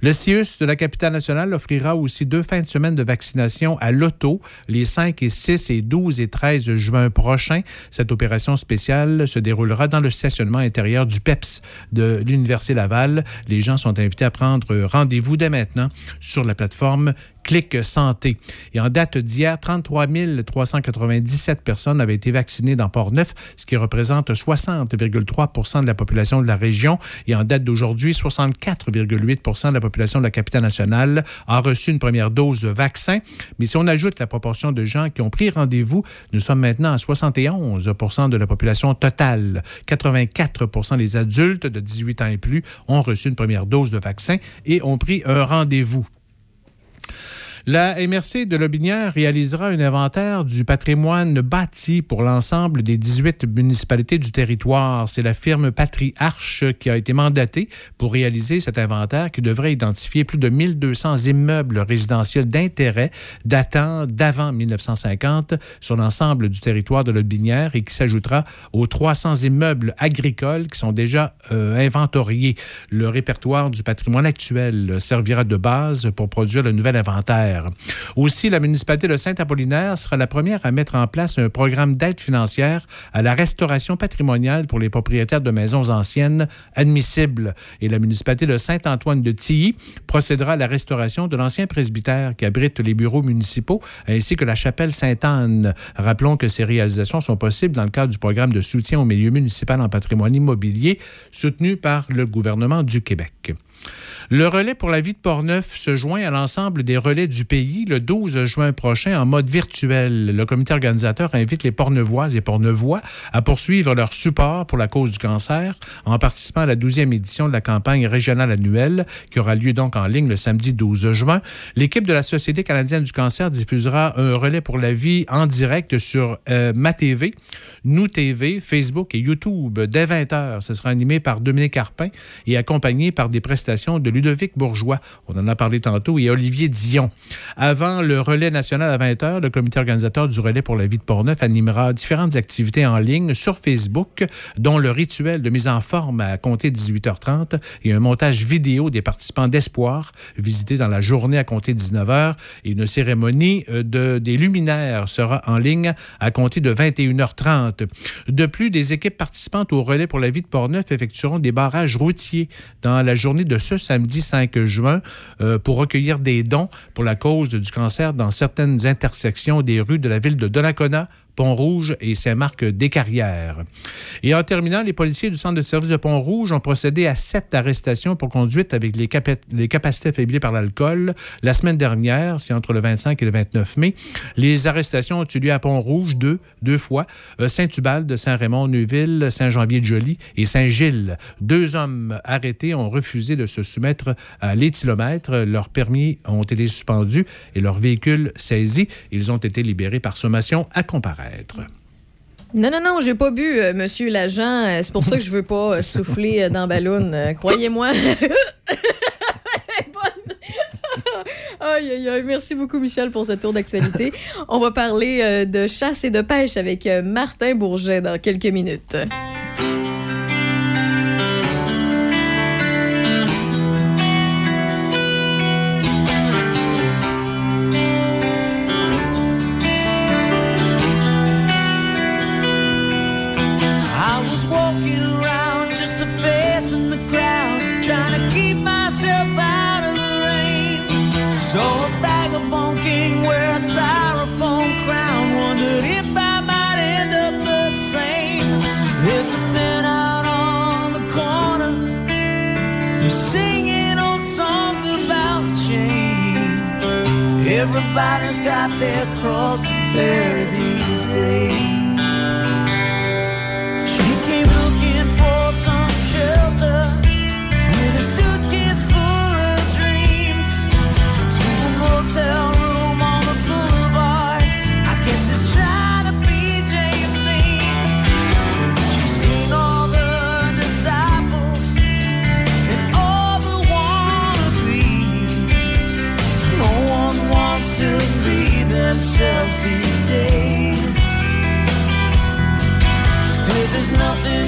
Le CIUS de la capitale offrira aussi deux fins de semaine de vaccination à l'auto les 5 et 6 et 12 et 13 juin prochains. Cette opération spéciale se déroulera dans le stationnement intérieur du PEPS de l'Université Laval. Les gens sont invités à prendre rendez-vous dès maintenant sur la plateforme Clic Santé. Et en date d'hier, 33 397 personnes avaient été vaccinées dans Port-Neuf, ce qui représente 60,3 de la population de la région. Et en date d'aujourd'hui, 64,8 de la population de la capitale nationale a reçu une première dose de vaccin. Mais si on ajoute la proportion de gens qui ont pris rendez-vous, nous sommes maintenant à 71 de la population totale. 84% des adultes de 18 ans et plus ont reçu une première dose de vaccin et ont pris un rendez-vous. La MRC de Lobinière réalisera un inventaire du patrimoine bâti pour l'ensemble des 18 municipalités du territoire. C'est la firme Patriarche qui a été mandatée pour réaliser cet inventaire qui devrait identifier plus de 1200 immeubles résidentiels d'intérêt datant d'avant 1950 sur l'ensemble du territoire de Lobinière et qui s'ajoutera aux 300 immeubles agricoles qui sont déjà euh, inventoriés. Le répertoire du patrimoine actuel servira de base pour produire le nouvel inventaire. Aussi, la municipalité de Saint-Apollinaire sera la première à mettre en place un programme d'aide financière à la restauration patrimoniale pour les propriétaires de maisons anciennes admissibles. Et la municipalité de Saint-Antoine de Tilly procédera à la restauration de l'ancien presbytère qui abrite les bureaux municipaux ainsi que la chapelle Sainte-Anne. Rappelons que ces réalisations sont possibles dans le cadre du programme de soutien au milieu municipal en patrimoine immobilier soutenu par le gouvernement du Québec. Le relais pour la vie de Portneuf se joint à l'ensemble des relais du pays le 12 juin prochain en mode virtuel. Le comité organisateur invite les Portneuvoises et Portneuvois à poursuivre leur support pour la cause du cancer en participant à la 12e édition de la campagne régionale annuelle qui aura lieu donc en ligne le samedi 12 juin. L'équipe de la Société canadienne du cancer diffusera un relais pour la vie en direct sur euh, Ma TV, Nous TV, Facebook et YouTube dès 20h. Ce sera animé par Dominique Arpin et accompagné par des prestations de Ludovic Bourgeois, on en a parlé tantôt, et Olivier Dion. Avant le relais national à 20h, le comité organisateur du relais pour la vie de Portneuf animera différentes activités en ligne sur Facebook, dont le rituel de mise en forme à compter 18h30 et un montage vidéo des participants d'Espoir, visité dans la journée à compter 19h, et une cérémonie euh, de, des luminaires sera en ligne à compter de 21h30. De plus, des équipes participantes au relais pour la vie de Portneuf effectueront des barrages routiers dans la journée de ce samedi 5 juin euh, pour recueillir des dons pour la cause du cancer dans certaines intersections des rues de la ville de Donnacona, Pont-Rouge et Saint-Marc-des-Carrières. Et en terminant, les policiers du centre de service de Pont-Rouge ont procédé à sept arrestations pour conduite avec les, capacités affaiblies par l'alcool. La semaine dernière, c'est entre le 25 et le 29 mai, les arrestations ont eu lieu à Pont-Rouge deux, deux fois, euh, Saint-Ubalde, Saint-Raymond, Neuville, Saint-Janvier-de-Joly et Saint-Gilles. Deux hommes arrêtés ont refusé de se soumettre à l'éthylomètre. Leurs permis ont été suspendus et leurs véhicules saisis. Ils ont été libérés par sommation à
Non, non, non, j'ai pas bu, euh, monsieur l'agent. Euh, C'est pour ça que je veux pas euh, souffler dans ballon. Croyez-moi. Aïe. Merci beaucoup, Michel, pour ce tour d'actualité. On va parler de chasse et de pêche avec Martin Bourget dans quelques minutes.
Everybody's got their cross to bear these days. Till there's nothing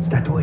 C'est à toi.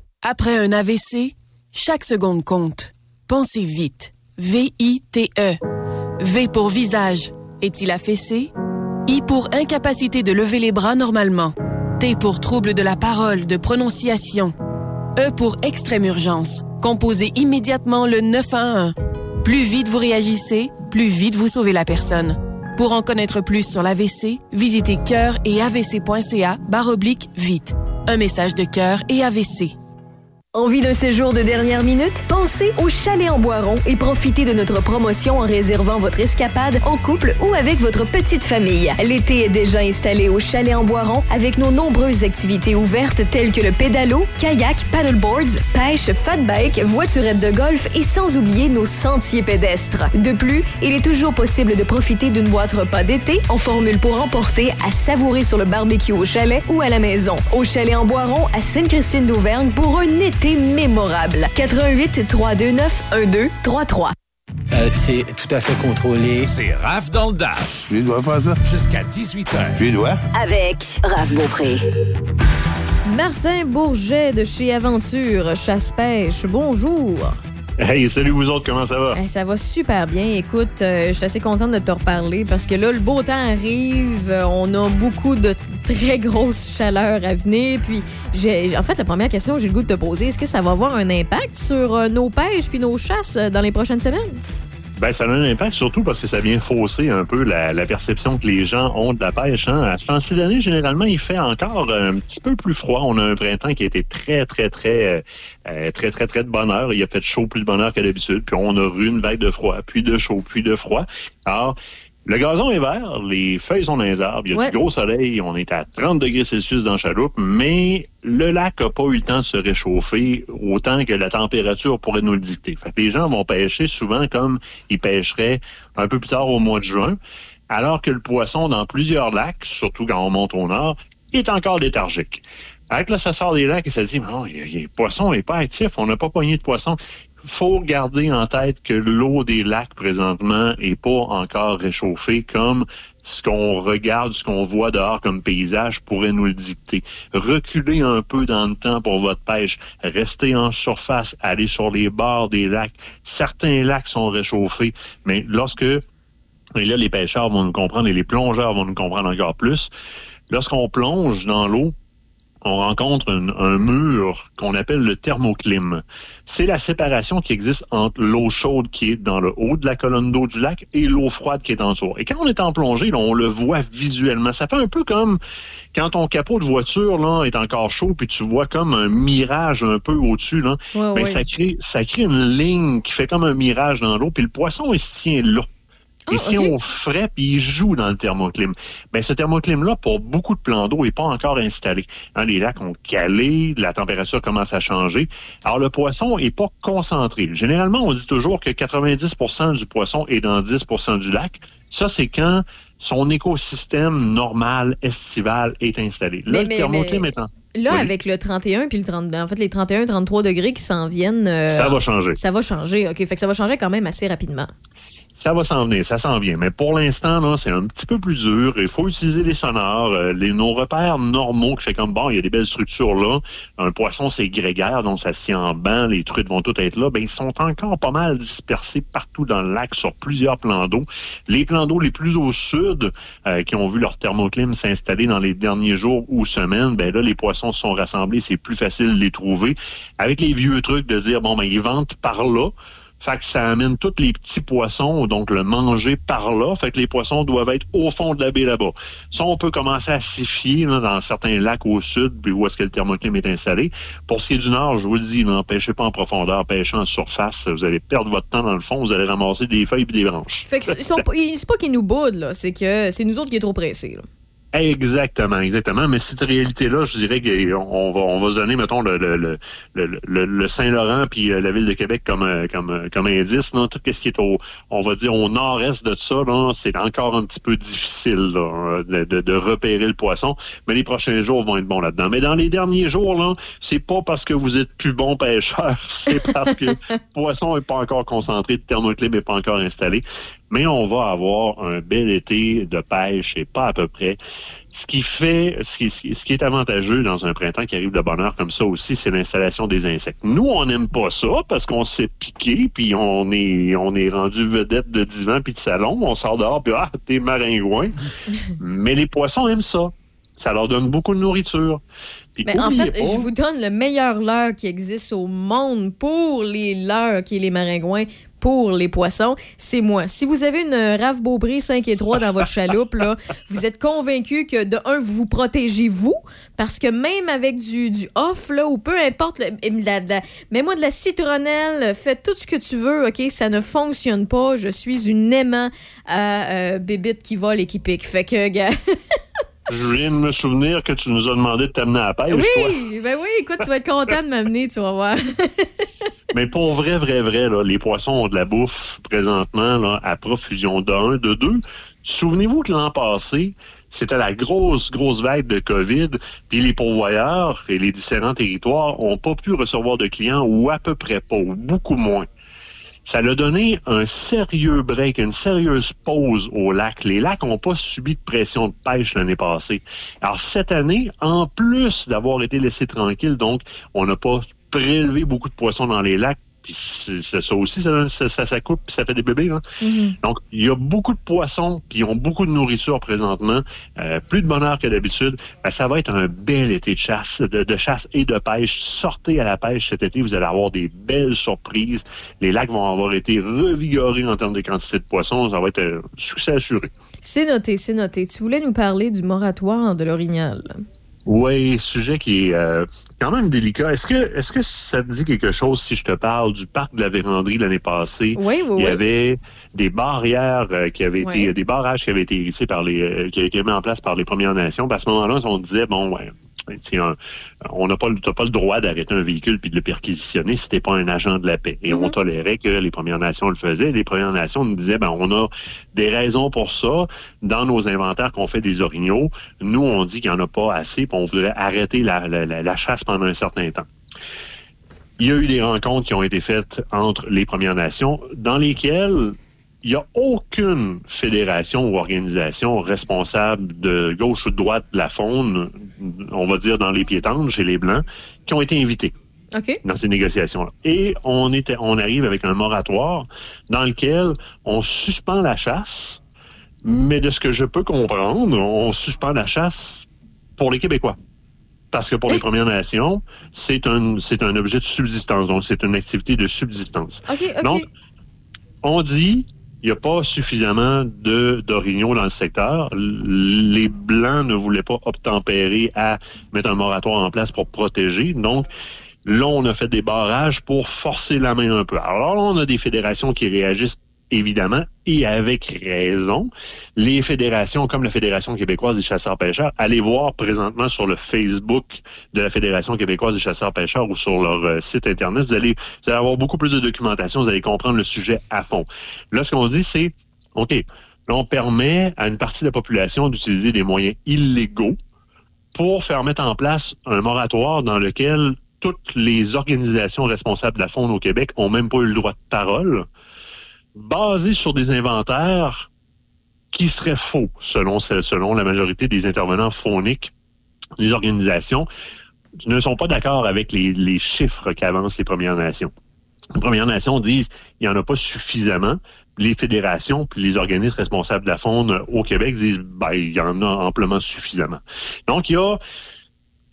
Après un AVC, chaque seconde compte. Pensez vite. V-I-T-E. V pour visage. Est-il affaissé? I pour incapacité de lever les bras normalement. T pour trouble de la parole, de prononciation. E pour extrême urgence. Composez immédiatement le 911. Plus vite vous réagissez, plus vite vous sauvez la personne. Pour en connaître plus sur l'AVC, visitez cœur et avc.ca barre oblique vite. Un message de cœur et AVC.
Envie d'un séjour de dernière minute? Pensez au Chalet en Boiron et profitez de notre promotion en réservant votre escapade en couple ou avec votre petite famille. L'été est déjà installé au Chalet en Boiron avec nos nombreuses activités ouvertes telles que le pédalo, kayak, paddleboards, pêche, fat bike, voiturette de golf et sans oublier nos sentiers pédestres. De plus, il est toujours possible de profiter d'une boîte repas d'été en formule pour emporter à savourer sur le barbecue au chalet ou à la maison. Au Chalet en Boiron à Sainte-Christine d'Auvergne pour un été mémorable. 88 329 1233.
Euh, c'est tout à fait contrôlé.
C'est Raph dans le Dash.
Je dois faire ça.
Jusqu'à 18h.
Je dois.
Avec Raph Beaupré.
Martin Bourget de chez Aventure Chasse-Pêche, bonjour.
Hey, salut vous autres, comment ça va?
Ça va super bien. Écoute, euh, je suis assez contente de te reparler parce que là, le beau temps arrive. euh, On a beaucoup de très grosses chaleurs à venir. Puis, en fait, la première question que j'ai le goût de te poser, est-ce que ça va avoir un impact sur euh, nos pêches puis nos chasses dans les prochaines semaines?
Ben, ça a un impact surtout parce que ça vient fausser un peu la, la perception que les gens ont de la pêche. Hein. À ce temps-ci d'année, généralement, il fait encore un petit peu plus froid. On a un printemps qui a été très, très, très, euh, euh, très, très, très de bonheur. Il a fait chaud plus de bonheur qu'à d'habitude. Puis on a eu une vague de froid, puis de chaud, puis de froid. Alors, le gazon est vert, les feuilles sont dans les arbres, il y a
Ouais.
du gros soleil, on est à 30 degrés Celsius dans chaloupe, mais le lac n'a pas eu le temps de se réchauffer autant que la température pourrait nous le dicter. Fait que les gens vont pêcher souvent comme ils pêcheraient un peu plus tard au mois de juin, alors que le poisson dans plusieurs lacs, surtout quand on monte au nord, est encore léthargique. Avec là, ça sort des lacs et ça dit, non, le poisson n'est pas actif, on n'a pas pogné de poisson faut garder en tête que l'eau des lacs présentement est pas encore réchauffée comme ce qu'on regarde, ce qu'on voit dehors comme paysage pourrait nous le dicter. Reculez un peu dans le temps pour votre pêche. Restez en surface, allez sur les bords des lacs. Certains lacs sont réchauffés, mais lorsque et là, les pêcheurs vont nous comprendre et les plongeurs vont nous comprendre encore plus. Lorsqu'on plonge dans l'eau, on rencontre un, un mur qu'on appelle le thermoclim. C'est la séparation qui existe entre l'eau chaude qui est dans le haut de la colonne d'eau du lac et l'eau froide qui est en dessous. Et quand on est en plongée, là, on le voit visuellement. Ça fait un peu comme quand ton capot de voiture là, est encore chaud, puis tu vois comme un mirage un peu au-dessus. Là.
Ouais,
Ben,
ouais.
ça, crée, ça crée une ligne qui fait comme un mirage dans l'eau, puis le poisson, il se tient là.
Ah,
se tient
ok.
au frais, puis il joue dans le thermoclim. Ben, ce thermoclim-là, pour beaucoup de plans d'eau, n'est pas encore installé. Hein, les lacs ont calé, la température commence à changer. Alors, le poisson est pas concentré. Généralement, on dit toujours que 90% du poisson est dans 10% du lac. Ça, c'est quand son écosystème normal, estival, est installé. Là,
Mais-
le
mais-
thermoclim
mais-
est en...
Là, avec le 31 puis le 30, en fait, les 31, 33 degrés qui s'en viennent. euh,
Ça va changer.
Ça va changer, OK. Fait que ça va changer quand même assez rapidement.
Ça va s'en venir, ça s'en vient. Mais pour l'instant, c'est un petit peu plus dur. Il faut utiliser les sonars, euh, les, nos repères normaux qui fait comme bon, il y a des belles structures là. Un poisson, c'est grégaire, donc ça tient en banc, les truites vont toutes être là. Ben, ils sont encore pas mal dispersés partout dans le lac sur plusieurs plans d'eau. Les plans d'eau les plus au sud, euh, qui ont vu leur thermoclim s'installer dans les derniers jours ou semaines, ben là, les poissons se sont rassemblés, c'est plus facile de les trouver. Avec les vieux trucs de dire, bon, ben, ils ventent par là. Fait que ça amène tous les petits poissons, donc le manger par là. Fait que les poissons doivent être au fond de la baie là-bas. Ça, on peut commencer à là, dans certains lacs au sud, puis où est-ce que le thermoclim est installé. Pour ce qui est du nord, je vous le dis, non, pêchez pas en profondeur, pêchez en surface. Vous allez perdre votre temps dans le fond, vous allez ramasser des feuilles et des branches.
Fait que c'est pas qu'ils nous boudent. C'est que c'est nous autres qui est trop pressés.
Exactement, exactement. Mais cette réalité-là, je dirais qu'on va, on va se donner, mettons, le, le, le, le, Saint-Laurent puis euh, la ville de Québec comme, euh, comme, euh, comme indice. Non? Tout ce qui est au, on va dire, au nord-est de ça, là, c'est encore un petit peu difficile là, de, de, repérer le poisson. Mais les prochains jours vont être bons là-dedans. Mais dans les derniers jours, là, c'est pas parce que vous êtes plus bon pêcheur, c'est parce que le poisson n'est pas encore concentré, le thermoclime n'est pas encore installé mais on va avoir un bel été de pêche et pas à peu près. Ce qui fait, ce qui, ce qui est avantageux dans un printemps qui arrive de bonne heure comme ça aussi, c'est l'installation des insectes. Nous, on n'aime pas ça parce qu'on s'est piqué, puis on est, on est rendu vedette de divan puis de salon. On sort dehors, puis ah, t'es maringouin. mais les poissons aiment ça. Ça leur donne beaucoup de nourriture. Puis
Mais en fait,
pas-
je vous donne le meilleur leurre qui existe au monde pour les leurres qui est les maringouins pour les poissons, c'est moi. Si vous avez une rave Beaupré 5 et 3 dans votre chaloupe, là, vous êtes convaincu que de un, vous vous protégez vous, parce que même avec du, du off, là, ou peu importe, mets-moi de la citronnelle, fais tout ce que tu veux, OK? Ça ne fonctionne pas. Je suis une aimant à euh, bébite qui vole et qui pique. Fait que, gars.
Je viens de me souvenir que tu nous as demandé de t'amener à la pêche, toi.
Oui, ben oui, écoute, tu vas être content de m'amener, tu vas voir.
Mais pour vrai, vrai, vrai, là, les poissons ont de la bouffe présentement là, à profusion d'un, de deux. Souvenez-vous que l'an passé, c'était la grosse, grosse vague de COVID, puis les pourvoyeurs et les différents territoires ont pas pu recevoir de clients ou à peu près pas, ou beaucoup moins. Ça l'a donné un sérieux break, une sérieuse pause au lac. Les lacs n'ont pas subi de pression de pêche l'année passée. Alors cette année, en plus d'avoir été laissé tranquille, donc on n'a pas prélevé beaucoup de poissons dans les lacs, puis ça aussi, ça, coupe, puis ça fait des bébés. Là. Donc, il y a beaucoup de poissons, puis ils ont beaucoup de nourriture présentement, euh, plus de bonheur que d'habitude. Ben, ça va être un bel été de chasse, de, de chasse et de pêche. Sortez à la pêche cet été, vous allez avoir des belles surprises. Les lacs vont avoir été revigorés en termes de quantité de poissons. Ça va être un succès assuré.
C'est noté, c'est noté. Tu voulais nous parler du moratoire de l'Orignal.
Oui, sujet qui est euh, quand même délicat. Est-ce que, est-ce que ça te dit quelque chose si je te parle du parc de la Vérandrie l'année passée?
Oui, oui,
Il y
oui.
avait des barrières euh, qui avaient été, des barrages qui avaient été hérissés par les, euh, qui avaient été mis en place par les Premières Nations. Puis à ce moment-là, on disait, bon, ouais, un- on n'a pas, le- t'as pas le droit d'arrêter un véhicule puis de le perquisitionner si t'es pas un agent de la paix. Et on tolérait que les Premières Nations le faisaient. Les Premières Nations nous disaient, ben, on a des raisons pour ça. Dans nos inventaires qu'on fait des orignaux, nous, on dit qu'il n'y en a pas assez, puis on voudrait arrêter la, la- la- la chasse pendant un certain temps. Il y a eu des rencontres qui ont été faites entre les Premières Nations dans lesquelles il n'y a aucune fédération ou organisation responsable de gauche ou de droite de la faune, on va dire dans les piétanges chez les Blancs, qui ont été invités dans ces négociations-là. Et on, était, on arrive avec un moratoire dans lequel on suspend la chasse, mais de ce que je peux comprendre, on suspend la chasse pour les Québécois. Parce que pour les Premières Nations, c'est un, c'est un objet de subsistance, donc c'est une activité de subsistance. Donc, on dit il n'y a pas suffisamment de d'orignaux dans le secteur. Les Blancs ne voulaient pas obtempérer à mettre un moratoire en place pour protéger. Donc, là, on a fait des barrages pour forcer la main un peu. Alors on a des fédérations qui réagissent évidemment, et avec raison. Les fédérations, comme la Fédération québécoise des chasseurs-pêcheurs, allez voir présentement sur le Facebook de la Fédération québécoise des chasseurs-pêcheurs ou sur leur euh, site Internet, vous allez, avoir beaucoup plus de documentation, vous allez comprendre le sujet à fond. Là, ce qu'on dit, c'est, OK, là, on permet à une partie de la population d'utiliser des moyens illégaux pour faire mettre en place un moratoire dans lequel toutes les organisations responsables de la faune au Québec ont même pas eu le droit de parole, basé sur des inventaires qui seraient faux, selon, selon la majorité des intervenants fauniques. Les organisations ne sont pas d'accord avec les, les chiffres qu'avancent les Premières Nations. Les Premières Nations disent qu'il n'y en a pas suffisamment. Les fédérations puis les organismes responsables de la faune au Québec disent ben, il y en a amplement suffisamment. Donc, il y a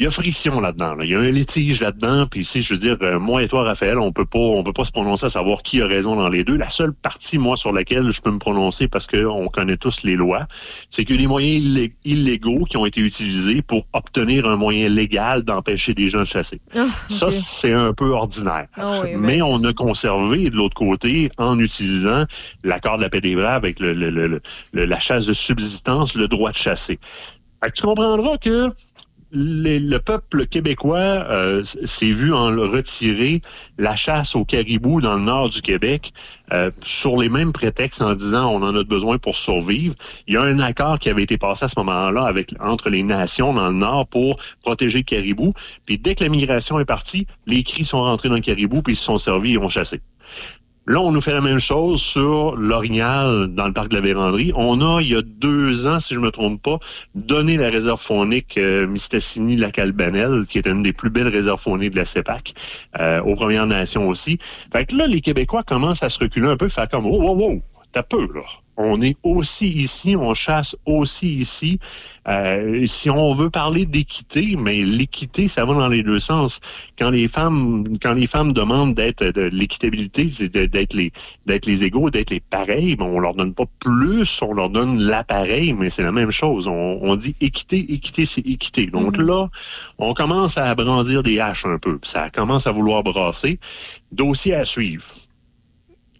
il y a friction là-dedans. là. Il y a un litige là-dedans. Puis ici, je veux dire, euh, moi et toi, Raphaël, on peut pas, on peut pas se prononcer à savoir qui a raison dans les deux. La seule partie, moi, sur laquelle je peux me prononcer parce que on connaît tous les lois, c'est qu'il y a des moyens illé- illégaux qui ont été utilisés pour obtenir un moyen légal d'empêcher des gens de chasser.
Ah,
Ça, c'est un peu ordinaire.
Ah oui, ben,
Mais on a conservé de l'autre côté, en utilisant l'accord de la paix des braves avec le- le- le- le- le- la chasse de subsistance, le droit de chasser. Fait que tu comprendras que le peuple québécois euh, s'est vu en retirer la chasse au caribou dans le nord du Québec euh, sur les mêmes prétextes en disant on en a besoin pour survivre. Il y a un accord qui avait été passé à ce moment-là entre les nations dans le nord pour protéger le caribou. Puis dès que la migration est partie, les cris sont rentrés dans le caribou puis ils se sont servis et ont chassé. Là, on nous fait la même chose sur l'orignal dans le parc de la Vérandrie. On a, il y a deux ans, si je me trompe pas, donné la réserve faunique euh, Mistassini-Lac-Albanel, qui est une des plus belles réserves fauniques de la CEPAC, euh, aux Premières Nations aussi. Fait que là, les Québécois commencent à se reculer un peu, faire comme, oh, wow, wow, t'as peu, là. On est aussi ici, on chasse aussi ici. Euh, si on veut parler d'équité, mais l'équité, ça va dans les deux sens. Quand les femmes, quand les femmes demandent d'être de l'équitabilité, c'est d'être les d'être les égaux, d'être les pareils, ben, on leur donne pas plus, on leur donne l'appareil, mais c'est la même chose. On, on dit équité, équité, c'est équité. Donc là, on commence à brandir des haches un peu. Ça commence à vouloir brasser. Dossier à suivre.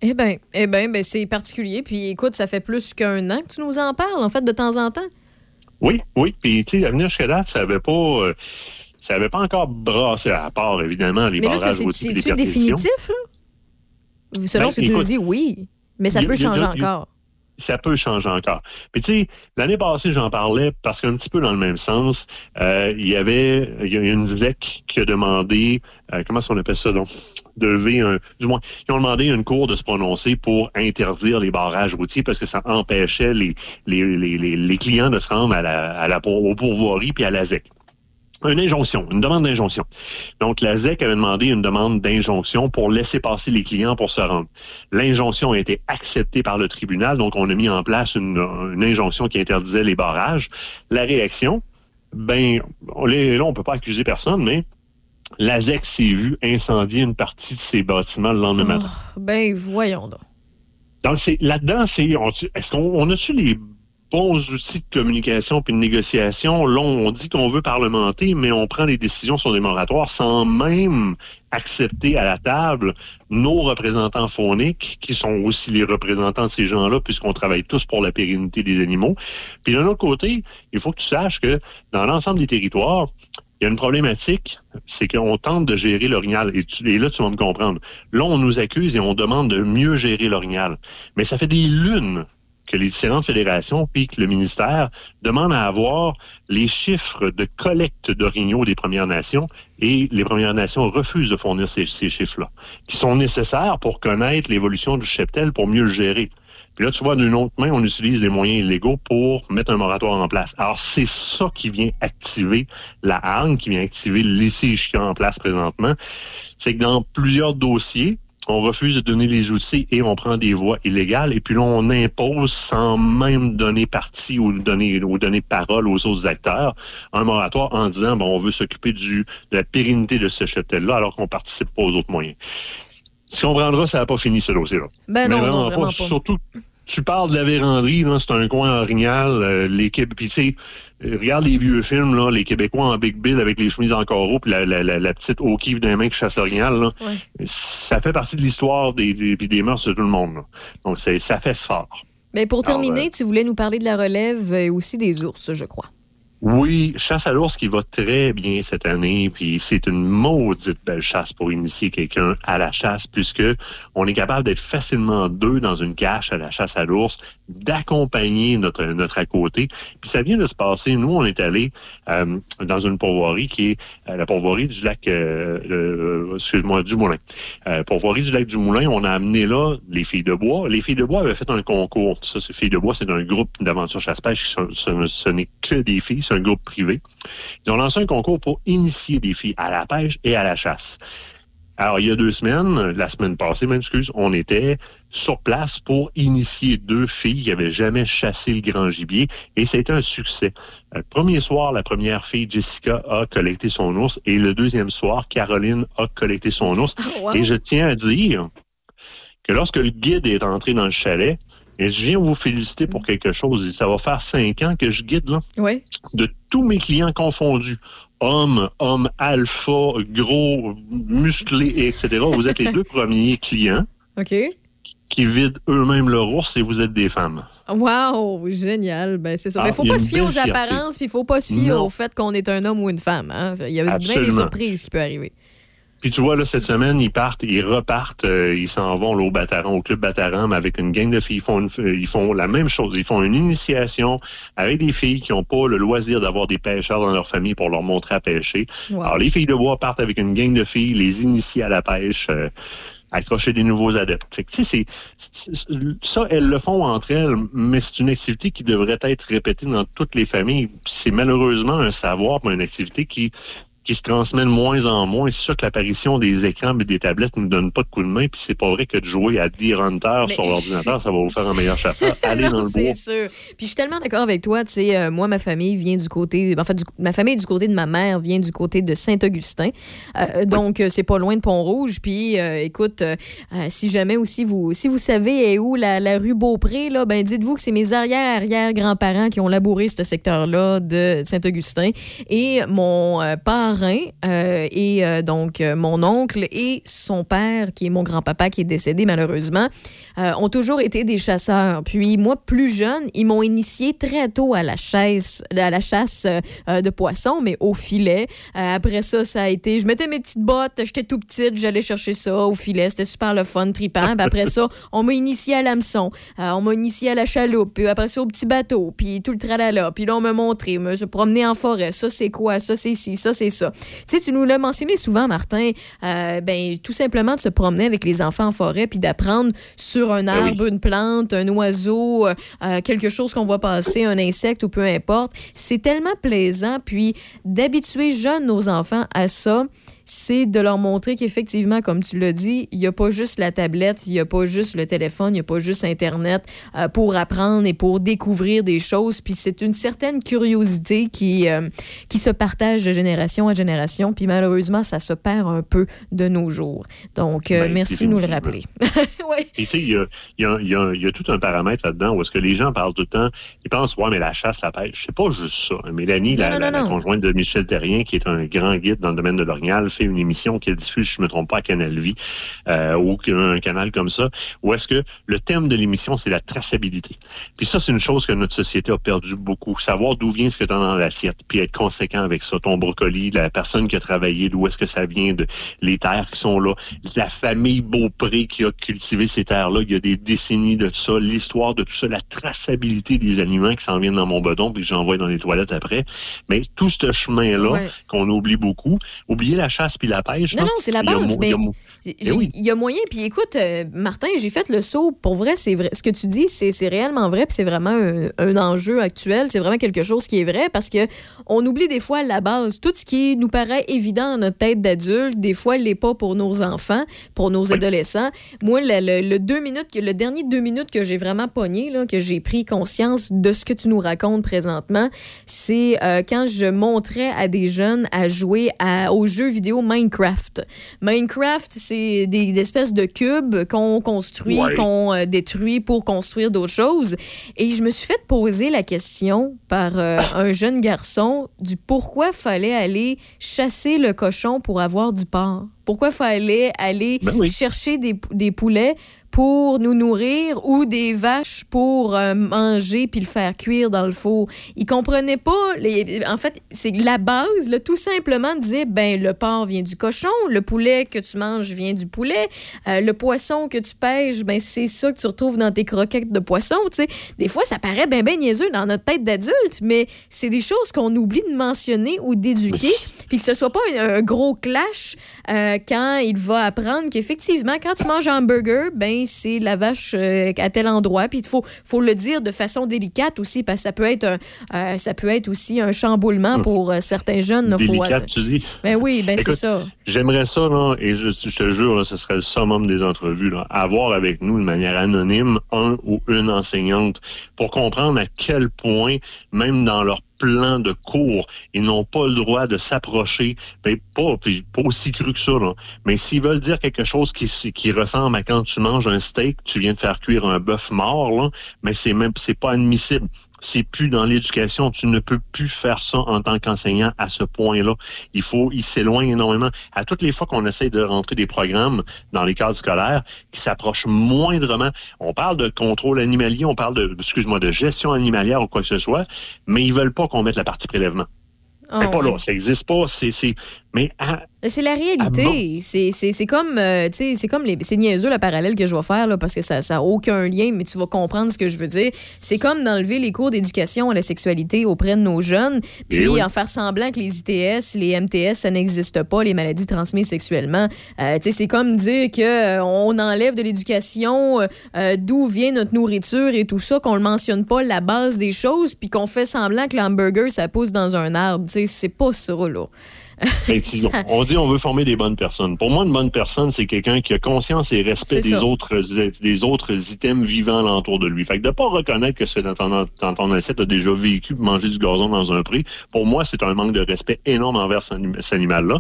Eh bien, eh ben, ben, c'est particulier. Puis écoute, ça fait plus qu'un an que tu nous en parles, en fait, de temps en temps.
Oui, oui. Puis, tu sais, l'avenir jusqu'à date, ça n'avait pas, euh, ça avait pas encore brassé, à part, évidemment, les
Mais là, ça,
barrages
c'est- c'est-tu
perquisitions.
définitif, là? Selon
Ben,
ce que tu nous dis, oui. Mais ça
y
peut
y
changer
y
encore.
Ça peut changer encore. Puis tu sais, l'année passée, j'en parlais parce qu'un petit peu dans le même sens, euh, il y avait il y a une ZEC qui a demandé, euh, comment est-ce qu'on appelle ça donc, de lever un, du moins, ils ont demandé à une cour de se prononcer pour interdire les barrages routiers parce que ça empêchait les, les, les, les, clients de se rendre à la, à la, puis à la ZEC. Une injonction, une demande d'injonction. Donc, la ZEC avait demandé une demande d'injonction pour laisser passer les clients pour se rendre. L'injonction a été acceptée par le tribunal, donc on a mis en place une, une injonction qui interdisait les barrages. La réaction, ben, on- là, on peut pas accuser personne, mais la ZEC s'est vue incendier une partie de ses bâtiments le lendemain matin.
Ben, voyons donc.
Donc, c'est là-dedans, c'est est-ce qu'on on a-tu les bons outils de communication puis de négociation? Là, on dit qu'on veut parlementer, mais on prend les décisions sur des moratoires sans même accepter à la table nos représentants fauniques, qui sont aussi les représentants de ces gens-là, puisqu'on travaille tous pour la pérennité des animaux. Puis d'un autre côté, il faut que tu saches que dans l'ensemble des territoires, il y a une problématique, c'est qu'on tente de gérer l'orignal. Et, et là, tu vas me comprendre. Là, on nous accuse et on demande de mieux gérer l'orignal. Mais ça fait des lunes que les différentes fédérations puis que le ministère demandent à avoir les chiffres de collecte d'orignaux des Premières Nations et les Premières Nations refusent de fournir ces, chiffres-là, qui sont nécessaires pour connaître l'évolution du cheptel pour mieux le gérer. Puis là, tu vois, d'une autre main, on utilise des moyens illégaux pour mettre un moratoire en place. Alors, c'est ça qui vient activer la hargne, qui vient activer le litige qui est en place présentement. C'est que dans plusieurs dossiers, on refuse de donner les outils et on prend des voies illégales. Et puis là, on impose sans même donner parti ou donner, ou donner parole aux autres acteurs un moratoire en disant, bon, on veut s'occuper du, de la pérennité de ce cheptel-là alors qu'on participe pas aux autres moyens. Tu comprendras, ça n'a pas fini ce dossier-là.
Ben non, non, vraiment pas.
Surtout, tu parles de la véranderie, c'est un coin orignal. Euh, les Québé- puis tu sais, euh, regarde les vieux films, là, les Québécois en Big Bill avec les chemises en carreau puis la, la, la, la petite O'Keefe des mains qui chasse l'orignal. Ça fait partie de l'histoire des, des, mœurs de tout le monde. là. Donc, ça fait ce fort.
Mais pour
Alors,
terminer, tu voulais nous parler de la relève et aussi des ours, je crois.
Oui, chasse à l'ours qui va très bien cette année, puis c'est une maudite belle chasse pour initier quelqu'un à la chasse, puisque on est capable d'être facilement deux dans une cache à la chasse à l'ours, d'accompagner notre notre à côté. Puis ça vient de se passer. Nous, on est allé euh, dans une pourvoirie qui est euh, la pourvoirie du lac, euh, euh, excuse-moi, du Moulin. Pourvoirie du lac du Moulin, on a amené là les filles de bois. Les filles de bois avaient fait un concours. Ça, c'est filles de bois, c'est un groupe d'aventure chasse-pêche. Ce n'est que des filles, c'est un groupe privé. Ils ont lancé un concours pour initier des filles à la pêche et à la chasse. Alors, il y a deux semaines, la semaine passée, m'excuse, on était sur place pour initier deux filles qui avaient jamais chassé le grand gibier et c'était un succès. Le premier soir, la première fille, Jessica, a collecté son ours et le deuxième soir, Caroline a collecté son ours.
wow.
Et je tiens à dire que lorsque le guide est entré dans le chalet, et je viens vous féliciter pour quelque chose. Et ça va faire cinq ans que je guide, là
Oui.
de tous mes clients confondus, hommes, hommes alpha, gros, musclés, etc. Vous êtes les deux premiers clients
OK.
qui vident eux-mêmes leur ours et vous êtes des femmes.
Wow, génial. Ben, c'est ça.
Ah,
Mais faut
il y a
pas se fier aux apparences, puis il faut pas se fier
Non.
au fait qu'on est un homme ou une femme. hein. Il y a bien des surprises qui peuvent arriver.
Puis tu vois, là, cette semaine, ils partent, ils repartent, euh, ils s'en vont là, au Bataran, au club Bataran, mais avec une gang de filles. Ils font, une- euh, ils font la même chose. Ils font une initiation avec des filles qui n'ont pas le loisir d'avoir des pêcheurs dans leur famille pour leur montrer à pêcher.
Wow.
Alors, les filles de bois partent avec une gang de filles, les initient à la pêche. euh, accrocher des nouveaux adeptes. Fait que, tu sais, c'est- c'est- ça, elles le font entre elles, mais c'est une activité qui devrait être répétée dans toutes les familles. C'est malheureusement un savoir, mais une activité qui qui se transmet de moins en moins. C'est sûr que l'apparition des écrans et des tablettes ne nous donne pas de coup de main, puis c'est pas vrai que de jouer à Deer Hunter
Mais-
sur l'ordinateur, ça va vous faire un meilleur chasseur. Allez dans le
c'est
bois.
sûr. Puis je suis tellement d'accord avec toi. Tu sais, euh, moi, ma famille vient du côté. En fait, du- ma famille du côté de ma mère vient du côté de Saint-Augustin. Euh, donc, euh, c'est pas loin de Pont-Rouge. Puis, euh, écoute, euh, euh, si jamais aussi vous, si vous savez est où la, la rue Beaupré, là, ben dites-vous que c'est mes arrière-arrière-grands-parents qui ont labouré ce secteur-là de Saint-Augustin. Et mon euh, parrain euh, et euh, donc euh, mon oncle et son père, qui est mon grand-papa qui est décédé malheureusement, ont toujours été des chasseurs. Puis moi, plus jeune, ils m'ont initié très tôt à la chasse, à la chasse de poissons, mais au filet. Après ça, ça a été, je mettais mes petites bottes, j'étais tout petite, j'allais chercher ça au filet, c'était super le fun, tripant. Puis après ça, on m'a initié à l'hameçon, on m'a initié à la chaloupe, puis après ça au petit bateau, puis tout le tralala. Puis là, on m'a montré, me se promener en forêt, ça c'est quoi, ça c'est ci, ça c'est ça. Tu sais, tu nous l'as mentionné souvent, Martin, euh, ben tout simplement de se promener avec les enfants en forêt, puis d'apprendre sur un
Ben oui.
arbre, une plante, un oiseau, euh, euh, quelque chose qu'on voit passer, un insecte ou peu importe. C'est tellement plaisant. Puis d'habituer jeunes nos enfants à ça, c'est de leur montrer qu'effectivement, comme tu l'as dit, il n'y a pas juste la tablette, il n'y a pas juste le téléphone, il n'y a pas juste Internet euh, pour apprendre et pour découvrir des choses. Puis c'est une certaine curiosité qui, euh, qui se partage de génération à génération. Puis malheureusement, ça se perd un peu de nos jours. Donc, euh,
Ben,
merci de nous le rappeler.
Et tu sais, il y a, il y a- il y a- il y a tout un paramètre là-dedans où est-ce que les gens parlent tout le temps, ils pensent, ouais, mais la chasse, la pêche, c'est pas juste ça. Mélanie,
Non,
la,
non,
la-
non,
la
non.
conjointe de Michel Terrien, qui est un grand guide dans le domaine de l'orignal, une émission qu'elle diffuse, je me trompe pas, à Canal Vie, euh, ou un canal comme ça, où est-ce que le thème de l'émission, c'est la traçabilité. Puis ça, c'est une chose que notre société a perdu beaucoup. Savoir d'où vient ce que tu as dans l'assiette, puis être conséquent avec ça. Ton brocoli, la personne qui a travaillé, d'où est-ce que ça vient, de les terres qui sont là, la famille Beaupré qui a cultivé ces terres-là, il y a des décennies de ça, l'histoire de tout ça, la traçabilité des aliments qui s'en viennent dans mon bedon, puis que j'envoie dans les toilettes après. Mais tout ce chemin-là,
Ouais.
qu'on oublie beaucoup, oublier la chasse puis la pêche.
Non,
là,
non, c'est la
il y a
base.
il
mais
y a
j'ai-
Eh oui.
Il y a moyen. Puis écoute, euh, Martin, j'ai fait le saut. Pour vrai, c'est vrai. Ce que tu dis, c'est réellement vrai. Puis c'est vraiment un, un enjeu actuel. C'est vraiment quelque chose qui est vrai parce que on oublie des fois la base. Tout ce qui nous paraît évident dans notre tête d'adulte, des fois, il l'est pas pour nos enfants, pour nos adolescents. Moi, le, le- le deux minutes, le dernier deux minutes que j'ai vraiment pogné, là, que j'ai pris conscience de ce que tu nous racontes présentement, c'est euh, quand je montrais à des jeunes à jouer à, au jeu vidéo Minecraft. Minecraft, c'est des, des espèces de cubes qu'on construit,
Ouais.
qu'on euh, détruit pour construire d'autres choses. Et je me suis fait poser la question par euh, un jeune garçon du pourquoi fallait aller chasser le cochon pour avoir du porc? Pourquoi fallait aller chercher des, pou- des poulets pour nous nourrir ou des vaches pour euh, manger puis le faire cuire dans le four. Il comprenait pas. Les, en fait, c'est la base, là, tout simplement disait ben le porc vient du cochon, le poulet que tu manges vient du poulet, euh, le poisson que tu pêches, ben c'est ça que tu retrouves dans tes croquettes de poisson. Tu sais, des fois ça paraît ben ben niaiseux dans notre tête d'adulte, mais c'est des choses qu'on oublie de mentionner ou d'éduquer, puis que ce soit pas un, un gros clash euh, quand il va apprendre qu'effectivement quand tu manges un hamburger, ben c'est la vache euh, à tel endroit, puis il faut faut le dire de façon délicate aussi parce que ça peut être un, euh, ça peut être aussi un chamboulement pour euh, certains jeunes. là, faut-
Délicate, tu dis?
Ben oui, ben c'est ça.
J'aimerais ça, là, et je, je te jure, là, ce serait le summum des entrevues, là, avoir avec nous de manière anonyme un ou une enseignante pour comprendre à quel point, même dans leur plan de cours, ils n'ont pas le droit de s'approcher, ben, pas, pas aussi cru que ça, mais s'ils veulent dire quelque chose qui, ressemble à quand tu manges un steak, tu viens de faire cuire un bœuf mort, mais c'est même c'est pas admissible. C'est plus dans l'éducation. Tu ne peux plus faire ça en tant qu'enseignant à ce point-là. Il faut, il s'éloigne énormément. À toutes les fois qu'on essaie de rentrer des programmes dans les cadres scolaires qui s'approchent moindrement, on parle de contrôle animalier, on parle de, excuse-moi, de gestion animalière ou quoi que ce soit, mais ils veulent pas qu'on mette la partie prélèvement.
Oh,
Mais pas là, ça n'existe pas. C'est, mais
C'est la réalité. C'est- comme, euh, c'est comme les, c'est niaiseux le parallèle que je vais faire là, parce que ça n'a aucun lien, mais tu vas comprendre ce que je veux dire. C'est comme d'enlever les cours d'éducation à la sexualité auprès de nos jeunes, puis
Eh oui.
en faire semblant que les ITS, les MTS, ça n'existe pas, les maladies transmises sexuellement. Euh, c'est comme dire que euh, on enlève de l'éducation d'où vient notre nourriture et tout ça, qu'on le mentionne pas la base des choses, puis qu'on fait semblant que l'hamburger ça pousse dans un arbre. C'est pas ça là.
On dit on veut former des bonnes personnes. Pour moi, une bonne personne, c'est quelqu'un qui a conscience et respect des
ça.
autres, des autres items vivants alentour de lui. Fait que de pas reconnaître que ce dans ton, dans ton assiette a déjà vécu manger du gazon dans un pré, pour moi, c'est un manque de respect énorme envers cet anim- cet animal-là.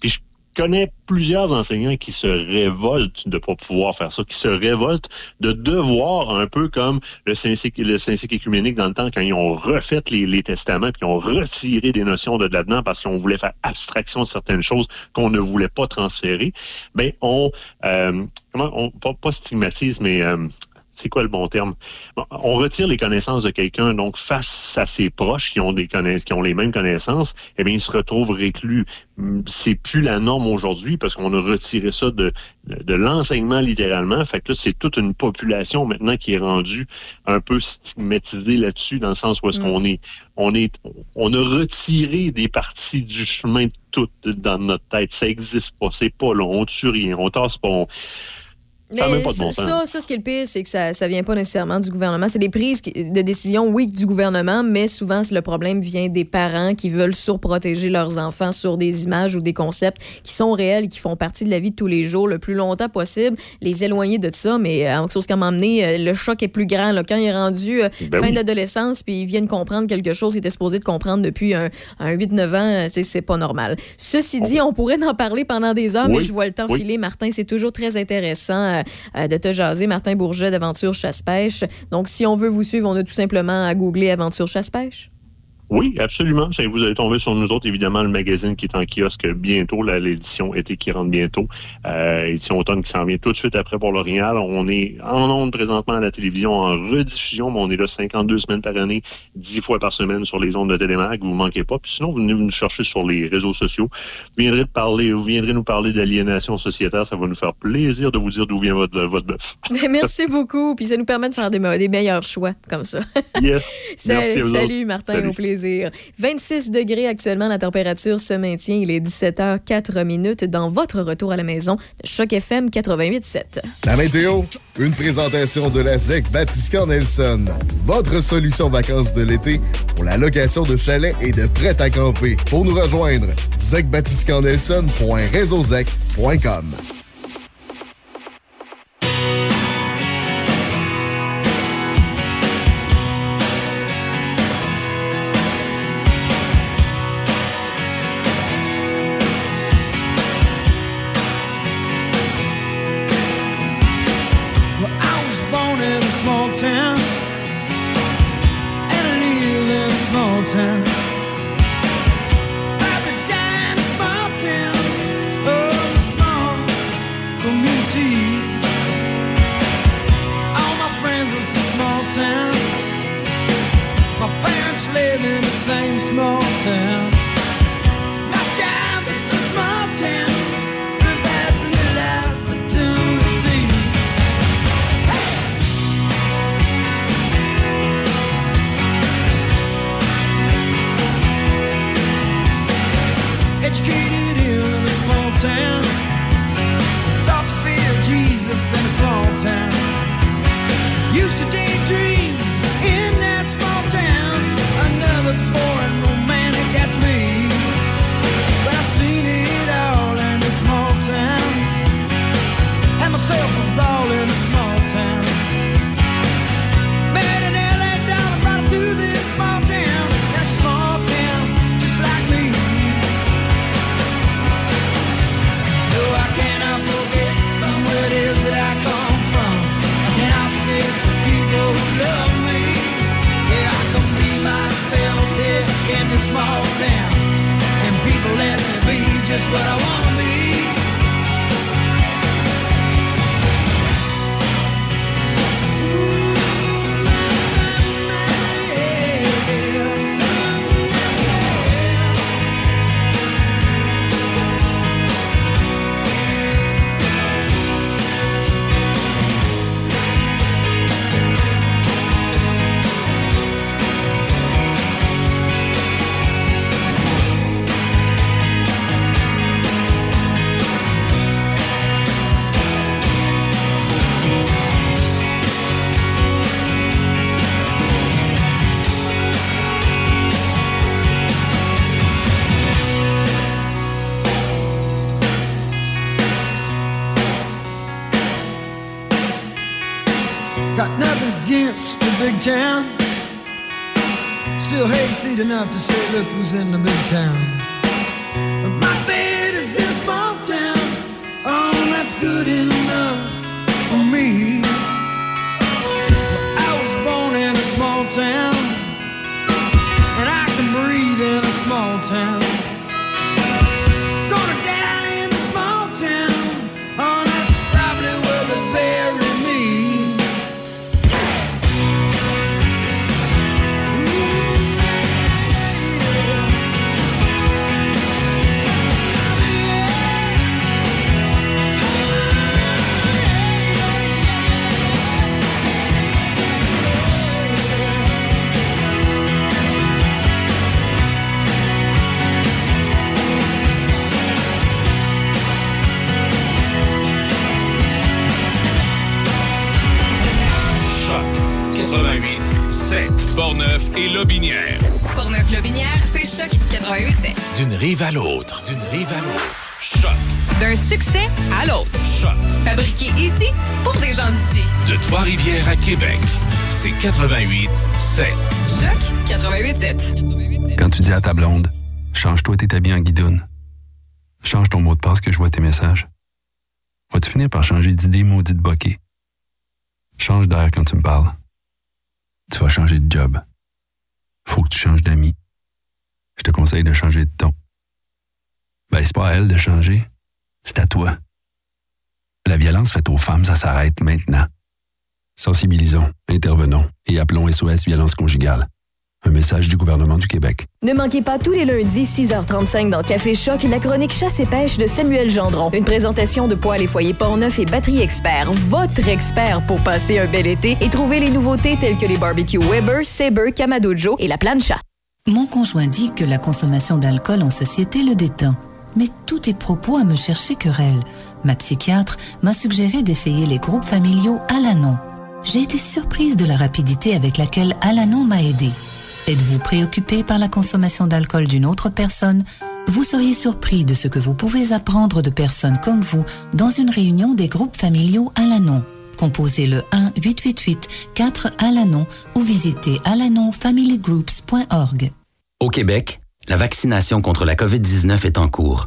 Puis je connais plusieurs enseignants qui se révoltent de pas pouvoir faire ça, qui se révoltent de devoir, un peu comme le Saint-Cycle le écuménique dans le temps, quand ils ont refait les, les testaments, puis ils ont retiré des notions de là-dedans parce qu'on voulait faire abstraction de certaines choses qu'on ne voulait pas transférer, ben on, euh, comment, on pas, pas stigmatise, mais euh, c'est quoi le bon terme? Bon, On retire les connaissances de quelqu'un, donc face à ses proches qui ont des connaissances, qui ont les mêmes connaissances, eh bien, il se retrouve reclus. Hum, C'est plus la norme aujourd'hui parce qu'on a retiré ça de, de, de l'enseignement littéralement. Fait que là, c'est toute une population maintenant qui est rendue un peu stigmatisée là-dessus, dans le sens où est-ce
Mm.
qu'on est, on est, on a retiré des parties du chemin de tout dans notre tête. Ça existe pas, c'est pas là, on tue rien, on tasse pas, on, ça
Mais
même pas de bon
ça,
sens.
ça, ça, ce qui est le pire, c'est que ça, ça vient pas nécessairement du gouvernement. C'est des prises de décision, oui, du gouvernement, mais souvent, le problème vient des parents qui veulent surprotéger leurs enfants sur des images ou des concepts qui sont réels, qui font partie de la vie de tous les jours le plus longtemps possible, les éloigner de ça. Mais euh, en chose qu'à m'emmener, euh, le choc est plus grand. là. Quand il est rendu euh,
Ben
fin
oui.
de l'adolescence, puis ils viennent comprendre quelque chose qu'ils étaient supposés de comprendre depuis un, un 8-9 ans, c'est- pas normal. Ceci dit, on pourrait en parler pendant des heures, mais je vois le temps
Oui.
filer. Martin, c'est toujours très intéressant euh, de te jaser. Martin Bourget d'Aventure Chasse-Pêche. Donc, si on veut vous suivre, on a tout simplement à googler Aventure Chasse-Pêche.
Oui, absolument. Vous allez tomber sur nous autres, évidemment, le magazine qui est en kiosque bientôt, l'édition été qui rentre bientôt, euh, édition automne qui s'en vient tout de suite après pour l'Orignal. On est en ondes présentement à la télévision, en rediffusion, mais on est là 52 semaines par année, 10 fois par semaine sur les ondes de Télémag, vous ne manquez pas. Puis sinon, vous venez nous chercher sur les réseaux sociaux. Vous viendrez, de parler, vous viendrez nous parler d'aliénation sociétaire, ça va nous faire plaisir de vous dire d'où vient votre, votre bœuf.
Merci beaucoup. Puis ça nous permet de faire des, me- des meilleurs choix comme ça.
Yes. Merci
Salut. Martin,
Salut.
au plaisir. 26 degrés actuellement, la température se maintient. Il est 17h04 minutes dans votre retour à la maison de Choc FM 88.7.
La météo, une présentation de la ZEC Batiscan Nelson. Votre solution vacances de l'été pour la location de chalets et de prêt à camper. Pour nous rejoindre, zecbatiscannelson.réseauzec.com.
Fabriqué ici pour des gens d'ici.
De Trois-Rivières à Québec. C'est 88 7.
Choc 88.7.
Quand tu dis à ta blonde, change-toi tes habits en guidoune. Change ton mot de passe que je vois tes messages. Vas-tu finir par changer d'idée maudite bokeh? Change d'air quand tu me parles. Tu vas changer de job. Faut que tu changes d'amis. Je te conseille de changer de ton. Ben, c'est pas à elle de changer. C'est à toi. La violence faite aux femmes, ça s'arrête maintenant. Sensibilisons, intervenons et appelons SOS Violence Conjugale. Un message du gouvernement du Québec.
Ne manquez pas tous les lundis 6h35 dans Café Choc la chronique chasse et pêche de Samuel Gendron. Une présentation de Poêle et Foyer Portneuf et Batterie Expert, votre expert pour passer un bel été et trouver les nouveautés telles que les barbecues Weber, Sabre, Kamado Joe et la plancha.
Mon conjoint dit que la consommation d'alcool en société le détend. Mais tous tes propos à me chercher querelle. Ma psychiatre m'a suggéré d'essayer les groupes familiaux Alanon. J'ai été surprise de la rapidité avec laquelle Alanon m'a aidé. Êtes-vous préoccupé par la consommation d'alcool d'une autre personne? Vous seriez surpris de ce que vous pouvez apprendre de personnes comme vous dans une réunion des groupes familiaux Alanon. Composez le 1-888-4-ALANON ou visitez alanonfamilygroups.org.
Au Québec, la vaccination contre la COVID-19 est en cours,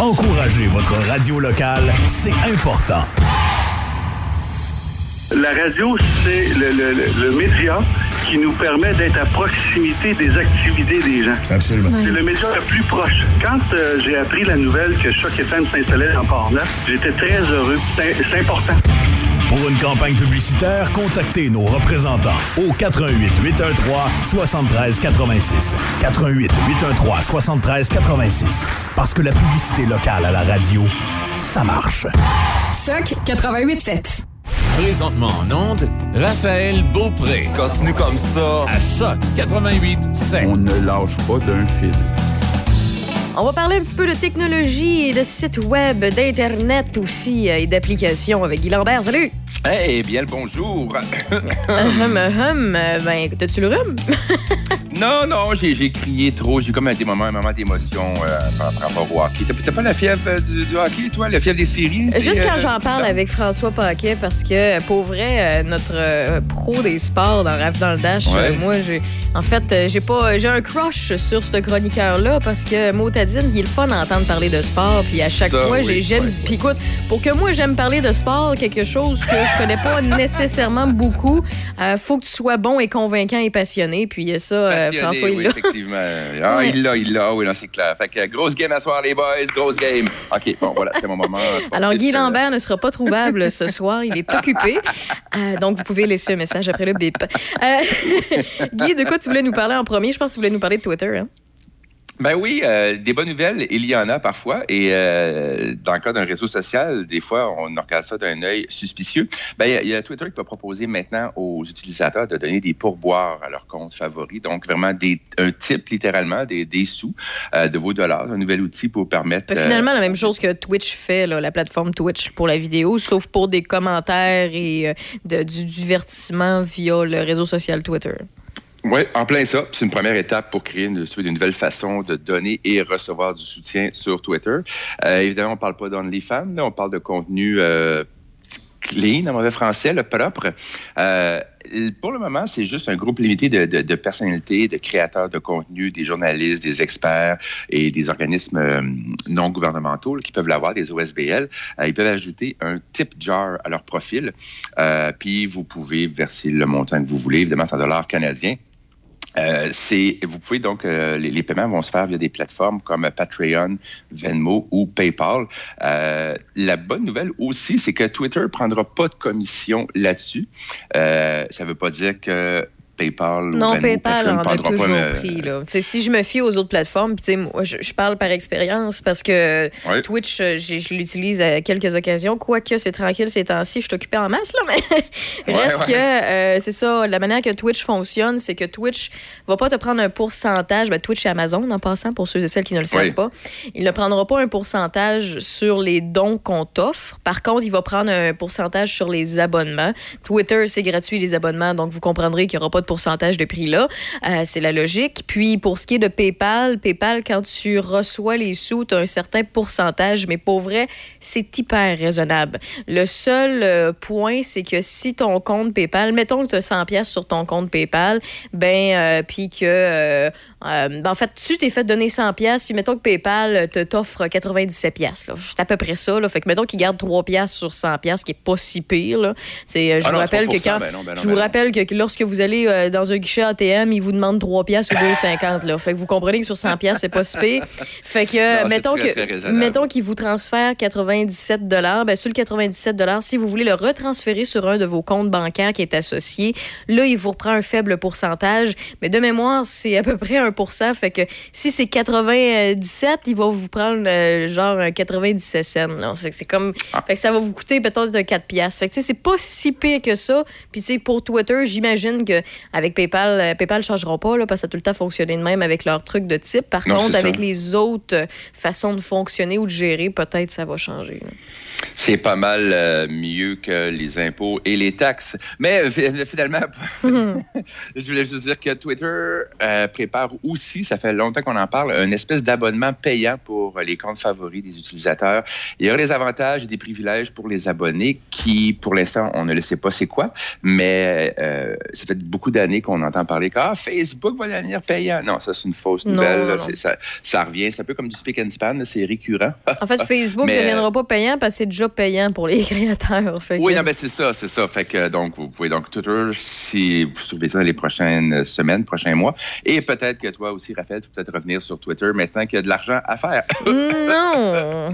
Encouragez votre radio locale, c'est important.
La radio, c'est le, le- le- le média qui nous permet d'être à proximité des activités des gens.
Absolument.
C'est le média le plus proche. Quand euh, j'ai appris la nouvelle que Choc FM s'installait en Port-Neuf, j'étais très heureux. C'est important.
Pour une campagne publicitaire, contactez nos représentants au 88 813 73 86. 88 813 73 86. Parce que la publicité locale à la radio, ça marche.
Choc 88.7.
Présentement en onde, Raphaël Beaupré. Continue comme ça. À Choc 88 7. On
ne lâche pas d'un fil.
On va parler un petit peu de technologie et de sites web, d'Internet aussi euh, et d'applications avec Guy Lambert. Salut!
Eh bien, le bonjour.
Hum, hum, hum. Euh, Ben, t'as-tu le rhume?
non, non, j'ai crié trop. J'ai comme un des moments, un moment d'émotion euh, par rapport au hockey. T'as t'as pas la fièvre euh, du, du hockey, toi? La fièvre des séries?
Juste quand
euh,
j'en parle avec François Paquet, parce que pour vrai, notre euh, pro des sports dans Rave dans le Dash,
Ouais.
moi, j'ai en fait, j'ai pas j'ai un crush sur ce chroniqueur-là parce que Motadine, il est le fun d'entendre parler de sport, puis à chaque
Ça,
fois,
oui,
j'ai j'aime.
ouais,
Puis écoute, pour que moi j'aime parler de sport, quelque chose que je connais pas nécessairement beaucoup, euh, faut que tu sois bon et convaincant et passionné. Puis euh, ça, euh, François, il
oui,
l'a.
effectivement. Ah,
Ouais.
il l'a, il l'a, oui, non, c'est clair. Fait que grosse game à soir, les boys, grosse game. OK, bon, voilà, c'était mon moment.
Alors, Guy Lambert ne sera pas trouvable ce soir. Il est occupé. Euh, donc, vous pouvez laisser un message après le bip. Euh, Guy, de quoi tu voulais nous parler en premier? Je pense que tu voulais nous parler de Twitter. Hein?
Ben oui, euh, des bonnes nouvelles, il y en a parfois. Et euh, dans le cas d'un réseau social, des fois, on regarde ça d'un œil suspicieux. Ben, il y a- il y, a Twitter qui va proposer maintenant aux utilisateurs de donner des pourboires à leur compte favori. Donc, vraiment, des, un type, littéralement, des, des sous euh, de vos dollars. Un nouvel outil pour permettre... Euh,
finalement, la même chose que Twitch fait, là, la plateforme Twitch pour la vidéo, sauf pour des commentaires et euh, de- du divertissement via le réseau social Twitter.
Oui, en plein ça. C'est une première étape pour créer une, nouvelle façon de donner et recevoir du soutien sur Twitter. Euh, évidemment, on parle pas d'OnlyFans, on parle de contenu euh, clean, en mauvais français, le propre. Euh, pour le moment, c'est juste un groupe limité de, personnalités, de créateurs de contenu, des journalistes, des experts et des organismes non gouvernementaux qui peuvent l'avoir, des OSBL. Ils peuvent ajouter un tip jar à leur profil, puis vous pouvez verser le montant que vous voulez, évidemment, c'est en dollars canadiens. Euh, vous pouvez donc, euh, les, paiements vont se faire via des plateformes comme Patreon, Venmo ou PayPal. Euh, la bonne nouvelle aussi, c'est que Twitter prendra pas de commission là-dessus. Euh, ça veut pas dire que PayPal ou
Non,
Venmo,
PayPal en a toujours
pas, euh,
pris. Là. Tu sais, Si je me fie aux autres plateformes, moi, je, je parle par expérience parce que
Ouais.
Twitch, euh, je l'utilise à quelques occasions. Quoique c'est tranquille ces temps-ci, je suis occupée en masse, là, mais
Ouais,
reste
ouais.
que euh, c'est ça. La manière que Twitch fonctionne, c'est que Twitch va pas te prendre un pourcentage. Ben, Twitch et Amazon, en passant, pour ceux et celles qui ne le savent
Oui.
pas. Il ne prendra pas un pourcentage sur les dons qu'on t'offre. Par contre, il va prendre un pourcentage sur les abonnements. Twitter, c'est gratuit les abonnements, donc vous comprendrez qu'il n'y aura pas de pourcentage de prix là. Euh, c'est la logique. Puis pour ce qui est de PayPal, PayPal, quand tu reçois les sous, tu as un certain pourcentage, mais pour vrai, c'est hyper raisonnable. Le seul euh, point, c'est que si ton compte PayPal, mettons que tu as 100 pièces sur ton compte PayPal, ben, euh, puis que, euh, euh, ben, en fait, tu t'es fait donner 100 pièces, puis mettons que PayPal te t'offre 97 pièces. C'est à peu près ça. Là. Fait que mettons qu'il garde 3 pièces sur 100 pièces, qui est pas si pire. C'est, euh, je
Ah
vous
non,
rappelle que
3%,
quand,
ben non, ben non,
je vous rappelle que lorsque vous allez euh, dans un guichet ATM, ils vous demandent 3 pièces ou 2,50. Là. Fait que vous comprenez que sur 100 pièces, c'est pas si pire. Fait que, euh, mettons que, mettons qu'ils vous transfèrent 97 ben, sur le 97 si vous voulez le retransférer sur un de vos comptes bancaires qui est associé, là, il vous reprend un faible pourcentage. Mais de mémoire, c'est à peu près 1 Fait que si c'est 97, il va vous prendre euh, genre un 97 cents. là. C'est c'est comme.
Ah.
Fait que ça va vous coûter peut-être 4 piastres. Fait que c'est pas si pire que ça. Puis c'est pour Twitter, j'imagine que avec PayPal, euh, PayPal ne changeront pas là, parce que ça a tout le temps fonctionné de même avec leur truc de type. Par
Non,
contre, avec
ça.
les autres euh, façons de fonctionner ou de gérer, peut-être ça va changer. là.
C'est pas mal euh, mieux que les impôts et les taxes. Mais euh, fi- finalement, je voulais juste dire que Twitter euh, prépare aussi, ça fait longtemps qu'on en parle, une espèce d'abonnement payant pour les comptes favoris des utilisateurs. Il y aura des avantages et des privilèges pour les abonnés qui, pour l'instant, on ne le sait pas c'est quoi, mais euh, ça fait beaucoup d'années qu'on entend parler que ah, Facebook va devenir payant. Non, ça c'est une fausse nouvelle.
non.
Ça, ça revient, c'est un peu comme du speak and span, c'est récurrent.
En fait, Facebook ne deviendra pas payant parce que c'est déjà payant pour les créateurs. Fait
Oui,
que-
non, ben c'est ça, c'est ça. Fait que donc vous pouvez donc Twitter si vous surveillez ça dans les prochaines semaines, prochains mois, et peut-être que toi aussi, Raphaël, tu peux peut-être revenir sur Twitter maintenant qu'il y a de l'argent à faire.
Non,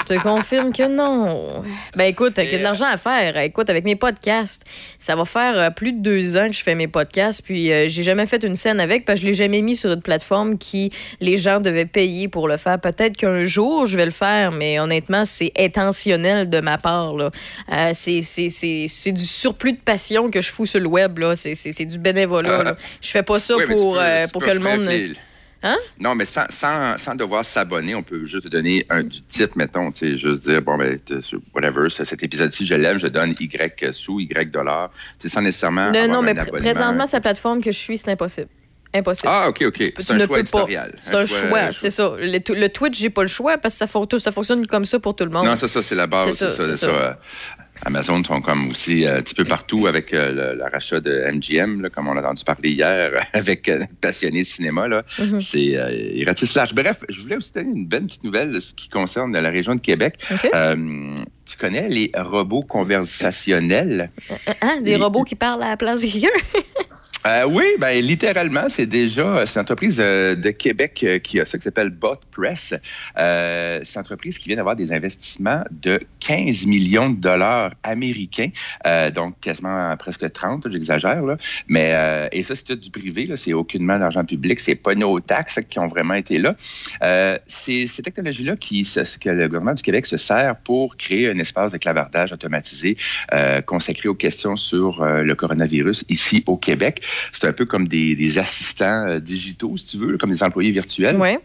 je te confirme que non. Ben écoute, il y a de l'argent à faire. Écoute, avec mes podcasts, ça va faire euh, plus de deux ans que je fais mes podcasts, puis euh, j'ai jamais fait une scène avec parce que je l'ai jamais mis sur une plateforme qui les gens devaient payer pour le faire. Peut-être qu'un jour je vais le faire, mais honnêtement, c'est intentionnel de ma part. là. Euh, c'est c'est- c'est- c'est du surplus de passion que je fous sur le web. là. C'est c'est- c'est du bénévolat. là. Je fais pas ça
Oui,
pour,
peux-
euh, pour que le monde.
les-
Hein?
Non, mais sans, sans, sans devoir s'abonner, on peut juste donner un du titre, mettons, tu sais, juste dire, bon, ben, whatever, cet épisode-ci, je l'aime, je donne Y sous, Y dollars, sais, sans nécessairement.
Non, non, mais
un
pr-
abonnement.
présentement, sa plateforme que je suis, c'est impossible. Impossible.
Ah, OK, OK.
Tu,
C'est
tu
un
ne
choix
peux pas.
éditorial.
C'est un, choix, c'est ça. Le, le Twitch, j'ai pas le choix parce que ça, ça fonctionne comme ça pour tout le monde.
Non, ça, ça c'est la base.
C'est
C'est
ça,
ça,
c'est
c'est
ça.
ça. Euh, Amazon sont comme aussi euh, un petit peu partout avec euh, le, le rachat de MGM, là, comme on a entendu parler hier, avec euh, passionné de cinéma. Là.
Mhm.
C'est euh, ils ratissent large. Bref, je voulais aussi donner une belle petite nouvelle de ce qui concerne la région de Québec. Euh, tu connais les robots conversationnels?
Hein? Des robots qui parlent à la place de quelqu'un?
Euh, oui, ben littéralement, c'est déjà c'est une entreprise euh, de Québec euh, qui a ça qui s'appelle Bot Press. Euh, c'est une entreprise qui vient d'avoir des investissements de 15 millions de dollars américains, euh, donc quasiment presque 30, j'exagère là. Mais euh, et ça c'est tout du privé, là, c'est aucunement d'argent public, c'est pas nos taxes qui ont vraiment été là. Euh, c'est ces technologies-là qui se- que le gouvernement du Québec se sert pour créer un espace de clavardage automatisé euh, consacré aux questions sur euh, le coronavirus ici au Québec. C'est un peu comme des, des assistants euh, digitaux, si tu veux, comme des employés virtuels.
Ouais.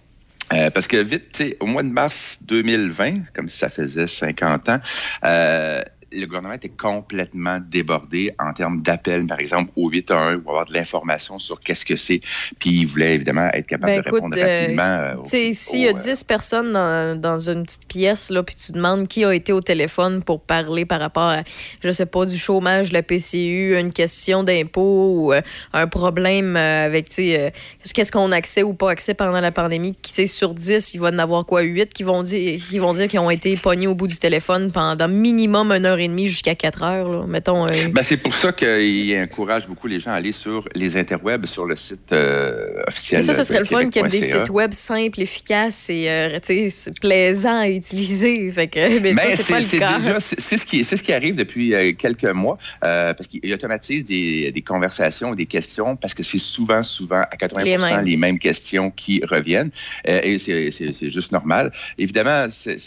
Euh, parce que vite, au mois de mars 2020, comme si ça faisait 50 ans, euh, le gouvernement était complètement débordé en termes d'appels, par exemple, au 811 pour avoir de l'information sur qu'est-ce que c'est. Puis il voulait évidemment être capable
Ben,
de répondre
euh,
rapidement. euh,
sais, s'il y a 10 personnes dans, dans une petite pièce, là, puis tu demandes qui a été au téléphone pour parler par rapport à, je sais pas, du chômage, de la PCU, une question d'impôt ou euh, un problème euh, avec, tu sais, euh, qu'est-ce qu'on a accès ou pas accès pendant la pandémie, qui, tu sais, sur 10, il va en avoir quoi, 8 qui vont dire qui vont dire qu'ils ont été pognés au bout du téléphone pendant minimum une heure et demie jusqu'à 4 heures, là. Mettons. euh,
Ben, c'est pour ça qu'il encourage beaucoup les gens à aller sur les interwebs, sur le site euh, officiel.
Mais ça, ce serait le fun qu'il y ait des sites web simples, efficaces et euh, plaisants à utiliser. Fait que, mais ça,
Ben,
c'est pas le
c'est ce qui c'est ce qui arrive depuis euh, quelques mois euh, parce qu'il automatise des, des conversations, des questions parce que c'est souvent souvent à 80
Les
les,
mêmes.
mêmes questions qui reviennent et c'est- juste normal. Évidemment, c'est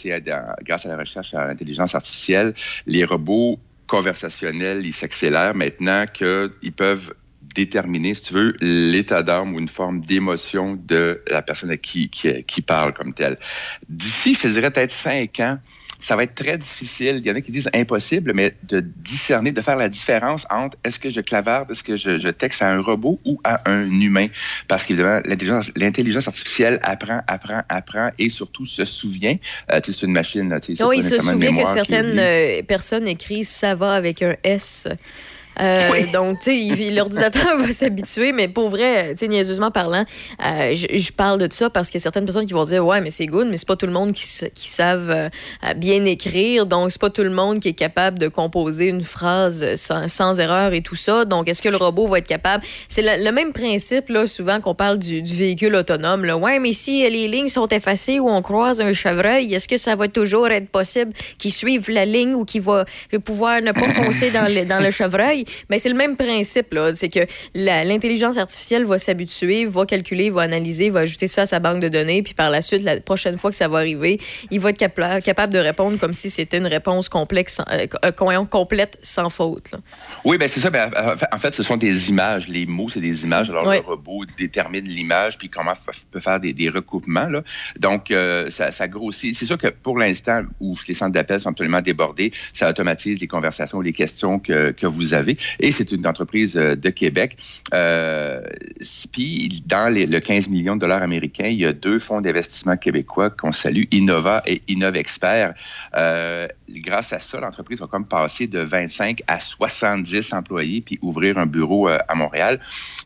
grâce à la recherche à l'intelligence artificielle, les robots conversationnels, ils s'accélèrent maintenant qu'ils peuvent déterminer, si tu veux, l'état d'âme ou une forme d'émotion de la personne à qui, parle comme telle. D'ici, je dirais peut-être cinq ans, ça va être très difficile. Il y en a qui disent impossible, mais de discerner, de faire la différence entre est-ce que je clavarde, est-ce que je, je texte à un robot ou à un humain. Parce qu'évidemment, l'intelligence, artificielle apprend, apprend, apprend et surtout se souvient. Euh, tu sais, c'est une machine. là,
Non, il se souvient que certaines euh, personnes écrivent ça va avec un S. Euh, Donc, tu sais, l'ordinateur va s'habituer, mais pour vrai, tu sais, niaiseusement parlant, euh, je, parle de ça parce qu'il y a certaines personnes qui vont dire Ouais, mais c'est good, mais c'est pas tout le monde qui, savent euh, bien écrire. Donc, c'est pas tout le monde qui est capable de composer une phrase sans, sans erreur et tout ça. Donc, est-ce que le robot va être capable? C'est le, le même principe, là, souvent qu'on parle du, du véhicule autonome. Là. Ouais, mais si les lignes sont effacées ou on croise un chevreuil, est-ce que ça va toujours être possible qu'il suive la ligne ou qu'il va pouvoir ne pas foncer dans le, dans le chevreuil? Mais c'est le même principe, là. C'est que l'intelligence artificielle va s'habituer, va calculer, va analyser, va ajouter ça à sa banque de données, puis par la suite, la prochaine fois que ça va arriver, il va être capla- capable de répondre comme si c'était une réponse complexe, euh, euh, com- complète sans faute. là.
Oui, ben c'est ça. Ben, en fait- ce sont des images. Les mots, c'est des images. Alors, le robot détermine l'image puis comment peut faire des, des recoupements. Là. Donc, euh, ça, ça grossit. C'est sûr que pour l'instant, où les centres d'appel sont absolument débordés, ça automatise les conversations, les questions que, que vous avez. Et c'est une entreprise euh, de Québec. Euh, puis, dans le 15 millions de dollars américains, il y a deux fonds d'investissement québécois qu'on salue, Innova et Innovexpert. Euh, grâce à ça, l'entreprise va comme passer de 25 à 70 employés puis ouvrir un bureau euh, à Montréal.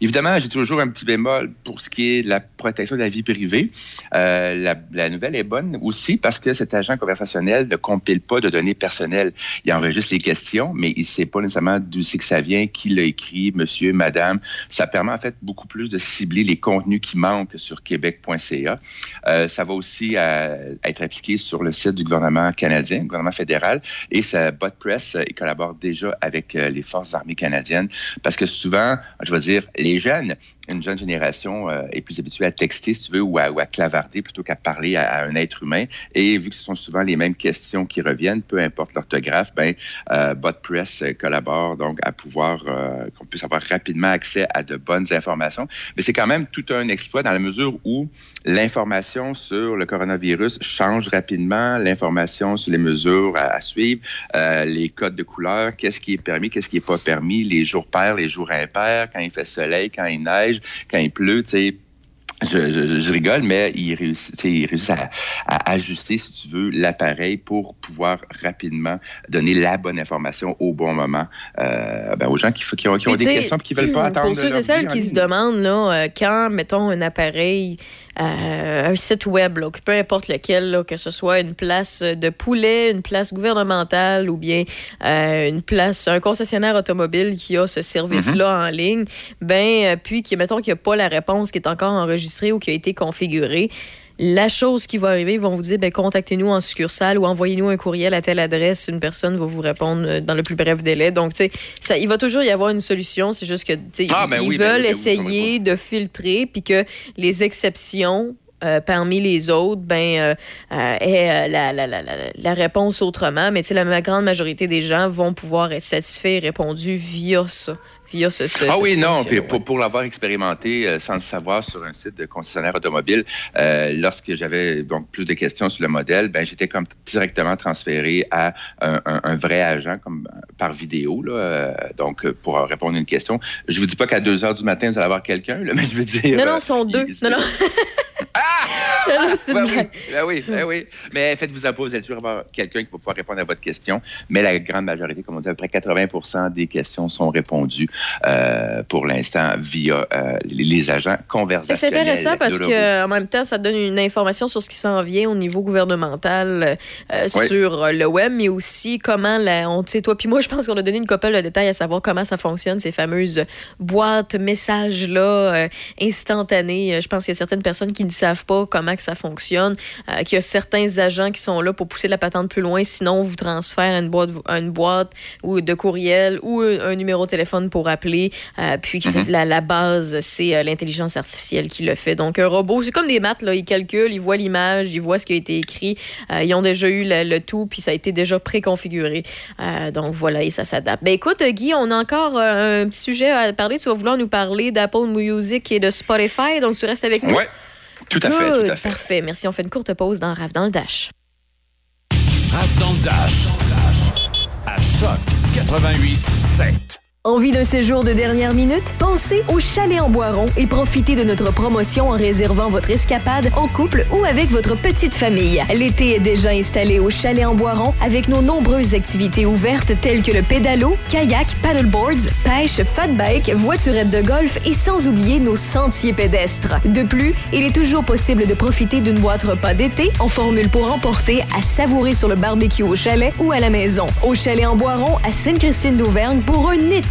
Évidemment, j'ai toujours un petit bémol pour ce qui est de la protection de la vie privée. Euh, la, nouvelle est bonne aussi parce que cet agent conversationnel ne compile pas de données personnelles. Il enregistre les questions, mais il ne sait pas nécessairement d'où c'est que ça vient, qui l'a écrit, monsieur, madame. Ça permet en fait beaucoup plus de cibler les contenus qui manquent sur québec.ca. Euh, ça va aussi euh, être appliqué sur le site du gouvernement canadien, le gouvernement fédéral, et ça, BotPress, euh, il collabore déjà avec les forces armées canadiennes parce que souvent, je vais dire, les jeunes, une jeune génération euh, est plus habituée à texter, si tu veux, ou à, clavarder plutôt qu'à parler à, un être humain. Et vu que ce sont souvent les mêmes questions qui reviennent, peu importe l'orthographe, ben, euh, BotPress euh, collabore donc à pouvoir euh, qu'on puisse avoir rapidement accès à de bonnes informations. Mais c'est quand même tout un exploit dans la mesure où l'information sur le coronavirus change rapidement, l'information sur les mesures à, à suivre, les codes de couleur, qu'est-ce qui est permis, qu'est-ce qui est pas permis, les jours pairs, les jours impairs, quand il fait soleil, quand il neige, quand il pleut, tu sais. Je, je, je rigole, mais il réussit, il réussit à, à- ajuster, si tu veux, l'appareil pour pouvoir rapidement donner la bonne information au bon moment euh, ben, aux gens qui, qui ont, qui ont
Puis,
des questions et qui veulent pas attendre.
Pour ceux et celles qui se demandent, là, euh, quand, mettons, un appareil, euh, un site web, là, peu importe lequel, là, que ce soit une place de poulet, une place gouvernementale ou bien euh, une place, un concessionnaire automobile qui a ce service-là en ligne, ben, euh, puis qui, mettons, qu'il n'y a pas la réponse qui est encore enregistrée ou qui a été configurée, la chose qui va arriver, ils vont vous dire ben, contactez-nous en succursale ou envoyez-nous un courriel à telle adresse. Une personne va vous répondre euh, dans le plus bref délai. Donc, tu sais, il va toujours y avoir une solution. C'est juste que,
Ah,
ils,
ben
ils
oui,
veulent
ben oui,
essayer de filtrer puis que les exceptions. euh, parmi les autres, ben, euh, aient, la, la, la, la, la réponse autrement. Mais tu sais, la grande majorité des gens vont pouvoir être satisfaits et répondus via ça, via ce, ce
Ah oui, non, puis pour, pour l'avoir expérimenté euh, sans le savoir sur un site de concessionnaire automobile, euh, lorsque j'avais donc plus de questions sur le modèle, ben j'étais comme directement transféré à un, un- un vrai agent comme euh, par vidéo, là, euh, donc pour répondre à une question. Je vous dis pas qu'à 2 heures du matin vous allez avoir quelqu'un, mais je veux dire.
Non, non, sont deux. Non, non. Non, non, c'est une
Ben oui, ben oui, ben oui. Mais faites-vous à vous allez toujours avoir quelqu'un qui va pouvoir répondre à votre question. Mais la grande majorité, comme on dit, à peu près 80% des questions sont répondues euh, pour l'instant via euh, les, agents
C'est
conversationnels.
intéressant parce que en même temps, ça donne une information sur ce qui s'en vient au niveau gouvernemental euh,
Oui.
sur le web, mais aussi comment la, on, tu sais, toi puis moi, je pense qu'on a donné une couple de détails à savoir comment ça fonctionne ces fameuses boîtes messages là instantanées. Euh, Je pense qu'il y a certaines personnes qui ne savent pas comment que ça fonctionne, qu'il y a certains agents qui sont là pour pousser la patente plus loin, sinon on vous transfère une boîte, une boîte ou de courriel ou un, un numéro de téléphone pour appeler, euh, puis que c'est- la, la base, c'est euh, l'intelligence artificielle qui le fait. Donc, un robot, c'est comme des maths, là. Ils calculent, ils voient l'image, ils voient ce qui a été écrit. Euh, ils ont déjà eu le, le tout, puis ça a été déjà préconfiguré. Euh, donc, voilà, et ça s'adapte. Ben, écoute, Guy, on a encore euh, un petit sujet à parler. Tu vas vouloir nous parler d'Apple Music et de Spotify, donc tu restes avec nous?
Oui, tout à fait,
Good,
tout à fait.
Parfait. Merci. On fait une courte pause dans Rave dans le Dash.
Rave dans le Dash. À Choc 88 7.
Envie d'un séjour de dernière minute? Pensez au Chalet en Boiron et profitez de notre promotion en réservant votre escapade en couple ou avec votre petite famille. L'été est déjà installé au Chalet en Boiron avec nos nombreuses activités ouvertes telles que le pédalo, kayak, paddleboards, pêche, fat bike, voiturette de golf et sans oublier nos sentiers pédestres. De plus, il est toujours possible de profiter d'une boîte repas d'été en formule pour emporter à savourer sur le barbecue au chalet ou à la maison. Au Chalet en Boiron à Sainte-Christine d'Auvergne pour un été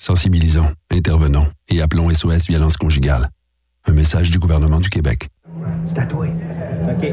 Sensibilisons, intervenons et appelons SOS Violence Conjugale. Un message du gouvernement du Québec.
C'est à toi. OK.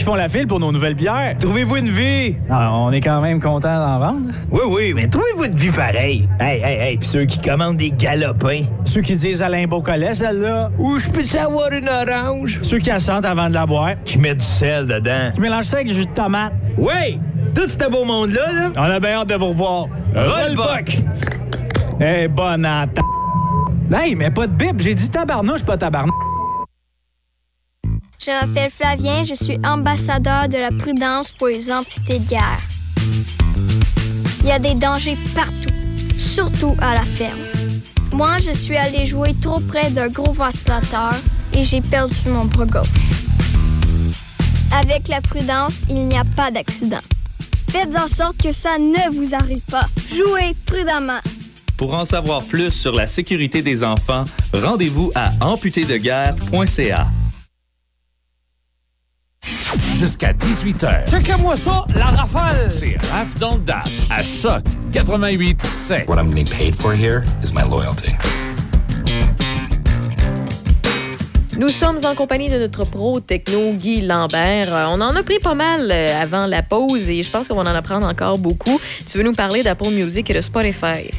qui font la file pour nos nouvelles bières. Trouvez-vous une vie? Ah, on est quand même content d'en vendre. Oui, oui, mais trouvez-vous une vie pareille? Hey, hey, hey, puis ceux qui commandent des galopins. Ceux qui disent Alain Beaucollet, celle-là. Ou je peux avoir une orange? Ceux qui assentent avant de la boire. Qui mettent du sel dedans. Qui mélangent ça avec du jus de tomate. Oui! Tout ce beau monde-là, là. On a bien hâte de vous revoir. Rollbuck! Eh, bonne entente. Hey, mais pas de bip, j'ai dit tabarnouche, pas tabarnouche.
Je m'appelle Flavien, je suis ambassadeur de la prudence pour les amputés de guerre. Il y a des dangers partout, surtout à la ferme. Moi, je suis allé jouer trop près d'un gros vacillateur et j'ai perdu mon bras gauche. Avec la prudence, il n'y a pas d'accident. Faites en sorte que ça ne vous arrive pas. Jouez prudemment.
Pour en savoir plus sur la sécurité des enfants, rendez-vous à amputédeguerre.ca.
jusqu'à 18h.
Checkez-moi ça, la rafale!
C'est Raph dans le Dash, à Choc 88 7.
What I'm getting paid for here is my loyalty.
Nous sommes en compagnie de notre pro techno Guy Lambert. Euh, On en a pris pas mal euh, avant la pause et je pense qu'on va en apprendre encore beaucoup. Tu veux nous parler d'Apple Music et de Spotify?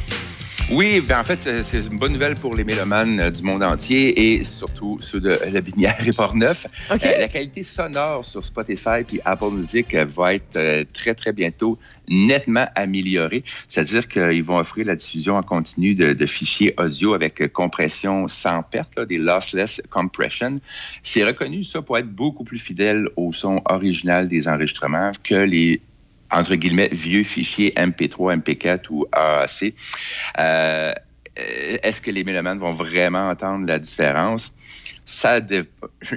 Oui, ben en fait, c'est une bonne nouvelle pour les mélomanes euh, du monde entier et surtout ceux de La Binière et Port-Neuf. Euh, la qualité sonore sur Spotify puis Apple Music euh, va être très, très bientôt nettement améliorée. C'est-à-dire qu'ils vont offrir la diffusion en continu de, de fichiers audio avec compression sans perte, là, des lossless compression. C'est reconnu, ça, pour être beaucoup plus fidèle au son original des enregistrements que les entre guillemets, vieux fichiers MP3, MP4 ou AAC. Euh, Est-ce que les mélomanes vont vraiment entendre la différence? Ça dé-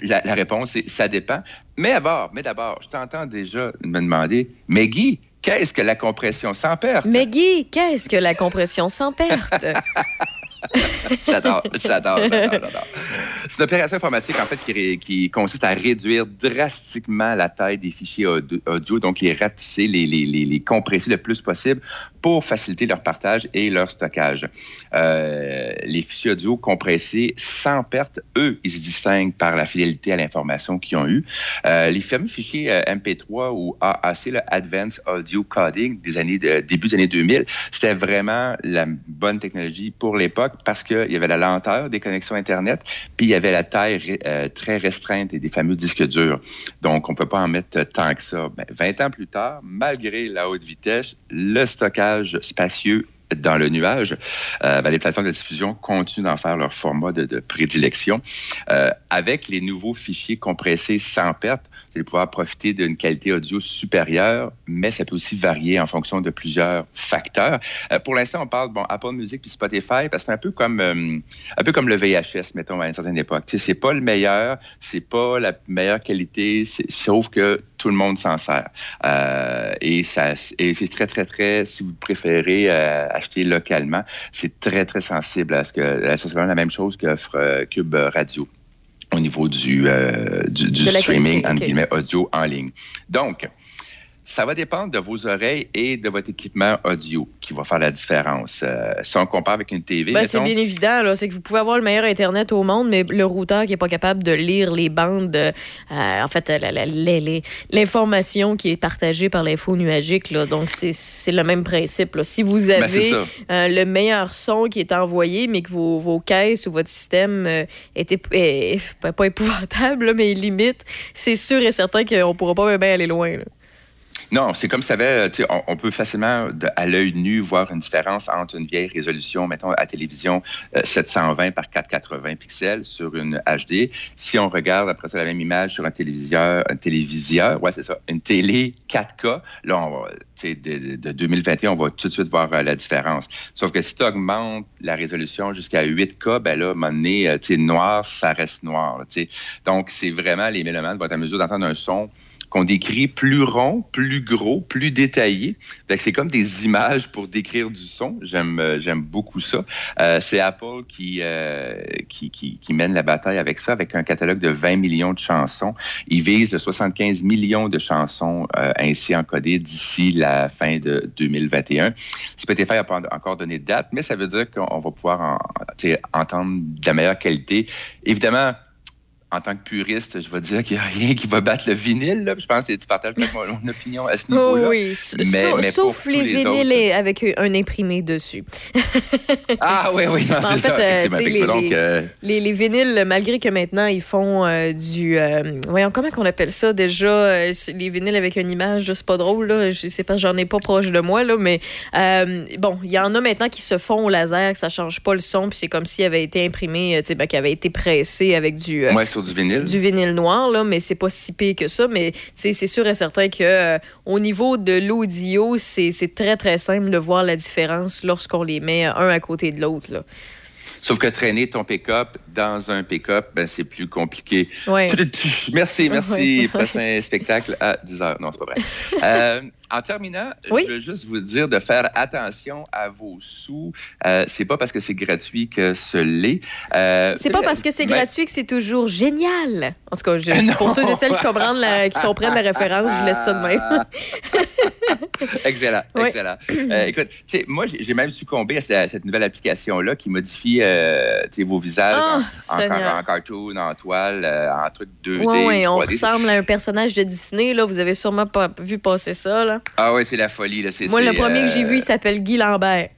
la, la réponse est ça dépend. Mais d'abord, mais d'abord, je t'entends déjà me demander, mais Guy, qu'est-ce que la compression sans perte?
Mais Guy, qu'est-ce que la compression sans perte?
J'adore, j'adore, j'adore. C'est une opération informatique, en fait, qui, consiste à réduire drastiquement la taille des fichiers audio, donc les rapetisser, les, compresser le plus possible pour faciliter leur partage et leur stockage. Euh, les fichiers audio compressés sans perte, eux, ils se distinguent par la fidélité à l'information qu'ils ont eue. Euh, les fameux fichiers euh, MP3 ou AAC, le Advanced Audio Coding des années début des années 2000, c'était vraiment la bonne technologie pour l'époque parce qu'il y avait la lenteur des connexions Internet, puis il y avait la taille euh, très restreinte et des fameux disques durs. Donc, on ne peut pas en mettre tant que ça. Ben, 20 ans plus tard, malgré la haute vitesse, le stockage spacieux dans le nuage, euh, ben, les plateformes de diffusion continuent d'en faire leur format de, de prédilection. Euh, avec les nouveaux fichiers compressés sans perte, vous allez pouvoir profiter d'une qualité audio supérieure, mais ça peut aussi varier en fonction de plusieurs facteurs. Euh, pour l'instant, on parle bon Apple Music puis Spotify parce que c'est un peu comme euh, un peu comme le VHS, mettons à une certaine époque. C'est pas le meilleur, c'est pas la meilleure qualité, c'est- sauf que tout le monde s'en sert. Euh, et ça, et c'est très très très. Si vous préférez acheter localement, c'est très très sensible à ce que. C'est vraiment la même chose qu'offre Cube Radio au niveau du, euh, du, du streaming, entre guillemets, audio en ligne. Donc, ça va dépendre de vos oreilles et de votre équipement audio qui va faire la différence. Euh, si on compare avec une TV,
Ben, c'est bien évident, là. C'est que vous pouvez avoir le meilleur Internet au monde, mais le routeur qui n'est pas capable de lire les bandes, euh, en fait, l'information qui est partagée par l'info nuagique, là. Donc, c'est- le même principe, là. Si vous
Ben,
avez euh, le meilleur son qui est envoyé, mais que vos, vos caisses ou votre système est, ép- est- est- pas- pas épouvantable, là, mais limite, c'est sûr et certain qu'on ne pourra pas bien aller loin, là.
Non, c'est comme ça avait, sais, on, on peut facilement, de- à l'œil nu, voir une différence entre une vieille résolution, mettons, à télévision, euh, 720 par 480 pixels sur une HD. Si on regarde après ça la même image sur un téléviseur, un téléviseur, ouais, c'est ça, une télé 4K, là, on va, sais, de, de 2021, on va tout de suite voir euh, la différence. Sauf que si tu augmentes la résolution jusqu'à 8K, ben là, à un moment donné, euh, tu sais, noir, ça reste noir, là, tu sais. Donc, c'est vraiment, les vont être en mesure d'entendre un son qu'on décrit plus rond, plus gros, plus détaillé. C'est comme des images pour décrire du son. J'aime euh, j'aime beaucoup ça. Euh, c'est Apple qui, euh, qui, qui, qui mène la bataille avec ça, avec un catalogue de 20 millions de chansons. Il vise de 75 millions de chansons euh, ainsi encodées d'ici la fin de 2021. Spotify n'a pas encore donné de date, mais ça veut dire qu'on va pouvoir en- entendre de la meilleure qualité. Évidemment, en tant que puriste, je vais dire qu'il n'y a rien qui va battre le vinyle. là. Je pense que tu partages peut-être mon, mon opinion à ce
Oh
niveau-là.
oui,
Mais-
sauf,
mais
sauf
pour
les vinyles
autres-
avec un imprimé dessus.
Ah oui, oui, non,
en
ça.
fait, euh, les,
donc,
les-
euh,
les- les vinyles, malgré que maintenant ils font euh, du. euh, voyons, comment qu'on appelle ça déjà euh, Les vinyles avec une image, c'est pas drôle, là. Je sais pas, j'en ai pas proche de moi, là, mais bon, il y en a maintenant qui se font au laser, que ça change pas le son, puis c'est comme s'il avait été imprimé, ben, qu'il avait été pressé avec du.
ouais, sur du vinyle.
du vinyle noir, là, mais c'est pas si pire que ça. Mais c'est sûr et certain que euh, au niveau de l'audio, c'est très, très simple de voir la différence lorsqu'on les met un à côté de l'autre.
Sauf que traîner ton pick-up dans un pick-up, ben, c'est plus compliqué.
Ouais.
Merci, merci. Prochain spectacle à 10 heures. Non, c'est pas vrai. Euh, en terminant,
Oui?
je veux juste vous dire de faire attention à vos sous. Euh, c'est pas parce que c'est gratuit que ce l'est. Euh,
C'est pas parce que c'est
mais-
gratuit que c'est toujours génial. En tout cas, je, pour ceux et celles qui comprennent la, qui comprennent la référence, je laisse ça de même.
excellent,
Oui.
excellent. Euh, écoute, moi, j'ai même succombé à cette, nouvelle application-là qui modifie euh, vos visages
Ah,
en, en, en cartoon, en toile, euh, en truc 2D.
Oui, on
3D.
ressemble à un personnage de Disney. Là. Vous avez sûrement pas vu passer ça. Là.
Ah oui, c'est la folie. Là.
Moi, le premier que j'ai
euh,
vu, il s'appelle Guy Lambert.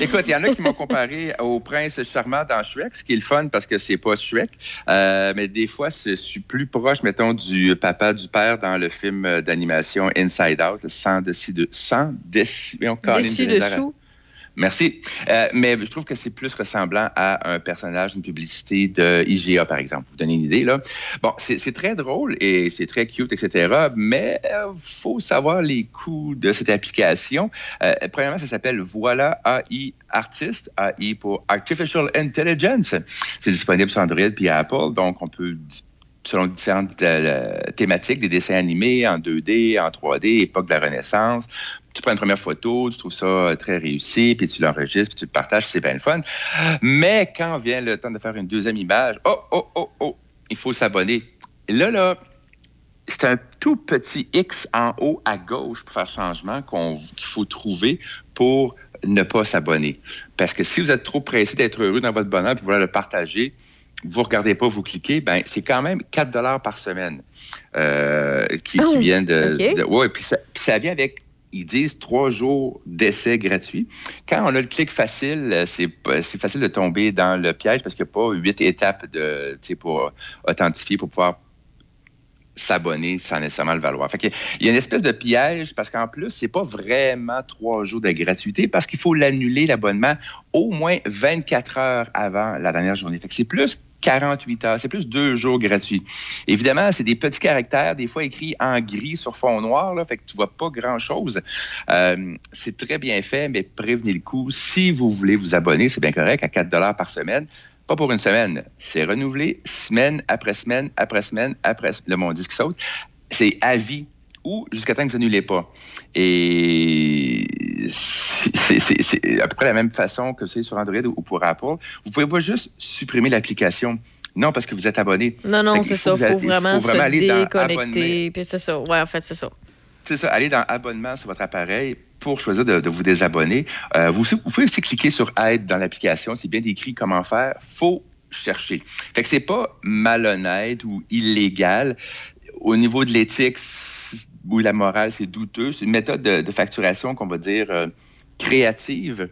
Écoute, il y en a qui m'ont comparé au prince charmant dans Shrek, ce qui est le fun parce que c'est pas Shrek. Euh, mais des fois, je suis plus proche, mettons, du papa, du père dans le film euh, d'animation Inside Out, 100 dessus de 100 dessus. voyons, Colin,
Dessus dessous.
Merci. Euh, mais je trouve que c'est plus ressemblant à un personnage d'une publicité de IGA, par exemple. Vous donner une idée, là. Bon, c'est c'est très drôle et c'est très cute, etc. Mais euh, faut savoir les coûts de cette application. Euh, premièrement, ça s'appelle Voilà AI Artist, AI pour Artificial Intelligence. C'est disponible sur Android puis Apple, donc on peut selon différentes euh, thématiques, des dessins animés en 2D, en 3D, époque de la Renaissance. Tu prends une première photo, tu trouves ça euh, très réussi, puis tu l'enregistres, puis tu le partages, c'est bien le fun. Mais quand vient le temps de faire une deuxième image, oh, oh, oh, oh, il faut s'abonner. Là, là, c'est un tout petit X en haut à gauche pour faire changement qu'il faut trouver pour ne pas s'abonner. Parce que si vous êtes trop pressé d'être heureux dans votre bonheur puis vouloir le partager, vous regardez pas, vous cliquez, ben c'est quand même 4 dollars par semaine euh, qui, qui
Oh,
viennent de,
OK.
de- ouais, puis ça, puis ça vient avec ils disent trois jours d'essai gratuit. Quand on a le clic facile, euh, c'est facile de tomber dans le piège parce qu'il n'y a pas huit étapes de, pour authentifier, pour pouvoir s'abonner sans nécessairement le valoir. Fait il y a une espèce de piège parce qu'en plus, c'est pas vraiment trois jours de gratuité parce qu'il faut l'annuler, l'abonnement, au moins 24 heures avant la dernière journée. Fait que c'est plus 48 heures, c'est plus deux jours gratuits. Évidemment, c'est des petits caractères, des fois écrits en gris sur fond noir, là, fait que tu vois pas grand-chose. Euh, c'est très bien fait, mais prévenez le coup. Si vous voulez vous abonner, c'est bien correct, à 4 dollars par semaine. Pas pour une semaine. C'est renouvelé semaine après semaine après semaine après le mon disque saute. C'est à vie ou jusqu'à temps que vous annulez pas. Et c'est à peu près la même façon que c'est sur Android ou pour Apple. Vous pouvez pas juste supprimer l'application. Non, parce que vous êtes abonné.
Non, non, c'est ça. Il faut vraiment se
aller
déconnecter. Puis c'est ça. Ouais, en fait, c'est ça.
C'est ça, allez dans abonnement sur votre appareil pour choisir de, de vous désabonner. Euh, vous pouvez aussi cliquer sur aide dans l'application. C'est bien décrit comment faire. faut chercher. Fait que c'est pas malhonnête ou illégal. Au niveau de l'éthique ou la morale, c'est douteux. C'est une méthode de, facturation qu'on va dire euh, créative.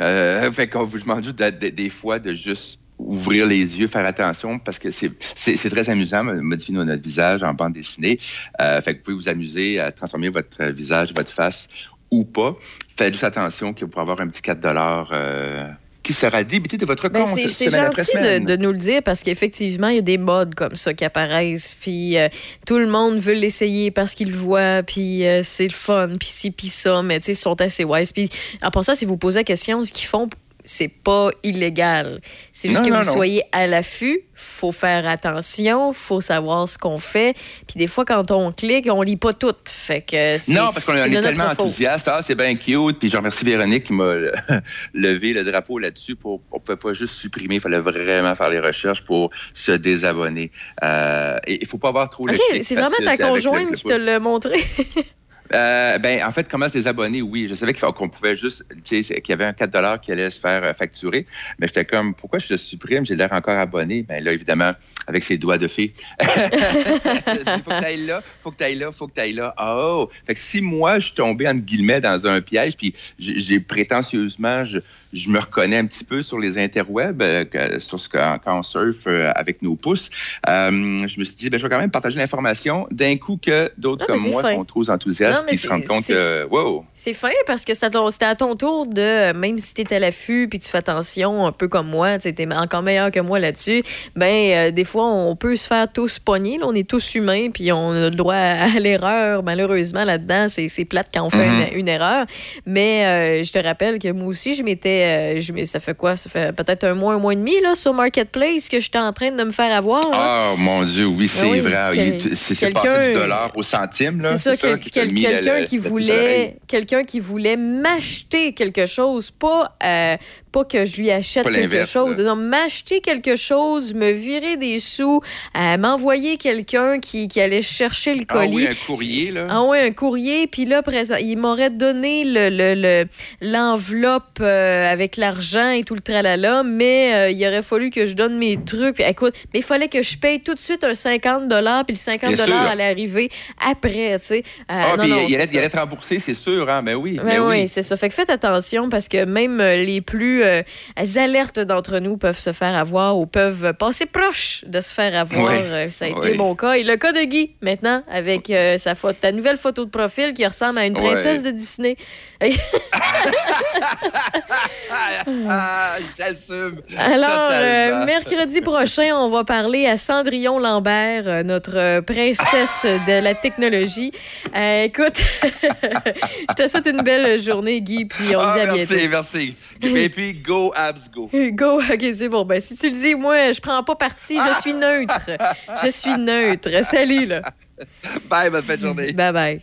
Euh, fait qu'on vous demande juste de- de- des fois de juste ouvrir les yeux, faire attention, parce que c'est très amusant, de modifier no- notre visage en bande dessinée. Euh, fait que vous pouvez vous amuser à transformer votre visage, votre face ou pas. Faites juste attention que vous pourrez avoir un petit 4 euh, qui sera débité de votre
Ben,
compte.
c'est gentil de nous le dire parce qu'effectivement, il y a des modes comme ça qui apparaissent. Puis euh, tout le monde veut l'essayer parce qu'il le voit. Puis euh, c'est le fun. Puis ci, puis ça. Mais tu sais, ils sont assez wise. Puis en passant, si vous posez la question, ce qu'ils font, c'est pas illégal. C'est juste
Non,
que
non,
vous
non.
soyez à l'affût. faut faire attention. faut savoir ce qu'on fait. Puis des fois, quand on clique, on lit pas tout. Fait que c'est
Non, parce qu'on est tellement enthousiaste. Ah, c'est bien cute. Puis je remercie Véronique qui m'a levé le drapeau là-dessus. Pour, on ne peut pas juste supprimer. Il fallait vraiment faire les recherches pour se désabonner. Euh, et il ne faut pas avoir trop le
OK,
clic
c'est vraiment ta conjointe qui te l'a montré.
Euh, ben, en fait, comment se désabonner, oui. Je savais qu'on pouvait juste, tu sais, qu'il y avait un 4 qui allait se faire euh, facturer. Mais j'étais comme, pourquoi je le supprime? J'ai l'air encore abonné. Ben là, évidemment, avec ses doigts de fée. Faut que t'ailles là, faut que t'ailles là, faut que t'ailles là. Oh! Fait que si moi, je suis tombé, entre guillemets, dans un piège, puis j'ai prétentieusement, je, je me reconnais un petit peu sur les interwebs, euh, sur ce que, quand on surfe euh, avec nos pouces, euh, je me suis dit, ben, je vais quand même partager l'information d'un coup que d'autres comme moi
fin.
sont trop enthousiastes et se rendent compte que, wow!
C'est fin parce que c'était à ton tour de, même si tu es à l'affût puis tu fais attention, un peu comme moi, tu es encore meilleur que moi là-dessus, ben des fois, on peut se faire tous pogner. là. on est tous humains puis on a le droit à l'erreur. Malheureusement, là-dedans, c'est plate quand on fait
Mhm.
une, une erreur. Mais je te rappelle que moi aussi, je m'étais fait, euh, je mets- ça fait quoi? Ça fait peut-être un mois, un mois et demi là, sur Marketplace que j'étais en train de me faire avoir. là.
Oh mon Dieu, oui, c'est
Ah oui,
vrai.
quel-
C'est c'est
quelqu'un-
passé du dollar au centime. là,
C'est ça, quel- quel-
la-
quelqu'un qui voulait, quelqu'un qui voulait m'acheter quelque chose, pas euh, pas que je lui achète quelque chose,
là.
non, m'acheter quelque chose, me virer des sous, euh, m'envoyer quelqu'un qui, qui allait chercher le
Ah
colis.
oui, un courrier, là.
Ah oui, un courrier. Puis là, présent, il m'aurait donné le- le- le- l'enveloppe euh, avec l'argent et tout le tralala, mais euh, il aurait fallu que je donne mes trucs. Puis, écoute, mais il fallait que je paye tout de suite un 50 puis le 50
Bien sûr.
allait arriver après, tu sais.
Ah,
non,
puis
non,
il, allait, il allait te rembourser, c'est sûr, hein? Mais oui.
Ben
mais
oui,
oui.
c'est ça. Fait que faites attention parce que même les plus euh, alertes d'entre nous peuvent se faire avoir ou peuvent passer proche de se faire avoir.
Oui.
Euh, Ça a été
Oui.
mon cas. Et le cas de Guy, maintenant, avec euh, sa ta nouvelle photo de profil qui ressemble à une princesse de Disney.
Ah, j'assume.
Alors, euh, mercredi prochain, on va parler à Cendrillon Lambert, notre princesse de la technologie. Euh, écoute, je te souhaite une belle journée, Guy, puis on se
Ah,
dit à
merci,
bientôt.
merci. Et puis, go, abs, go.
Go, ok, c'est bon. Ben, si tu le dis, moi, je prends pas parti, je suis neutre. Je suis neutre. Salut, là.
Bye, bonne fin de journée.
Bye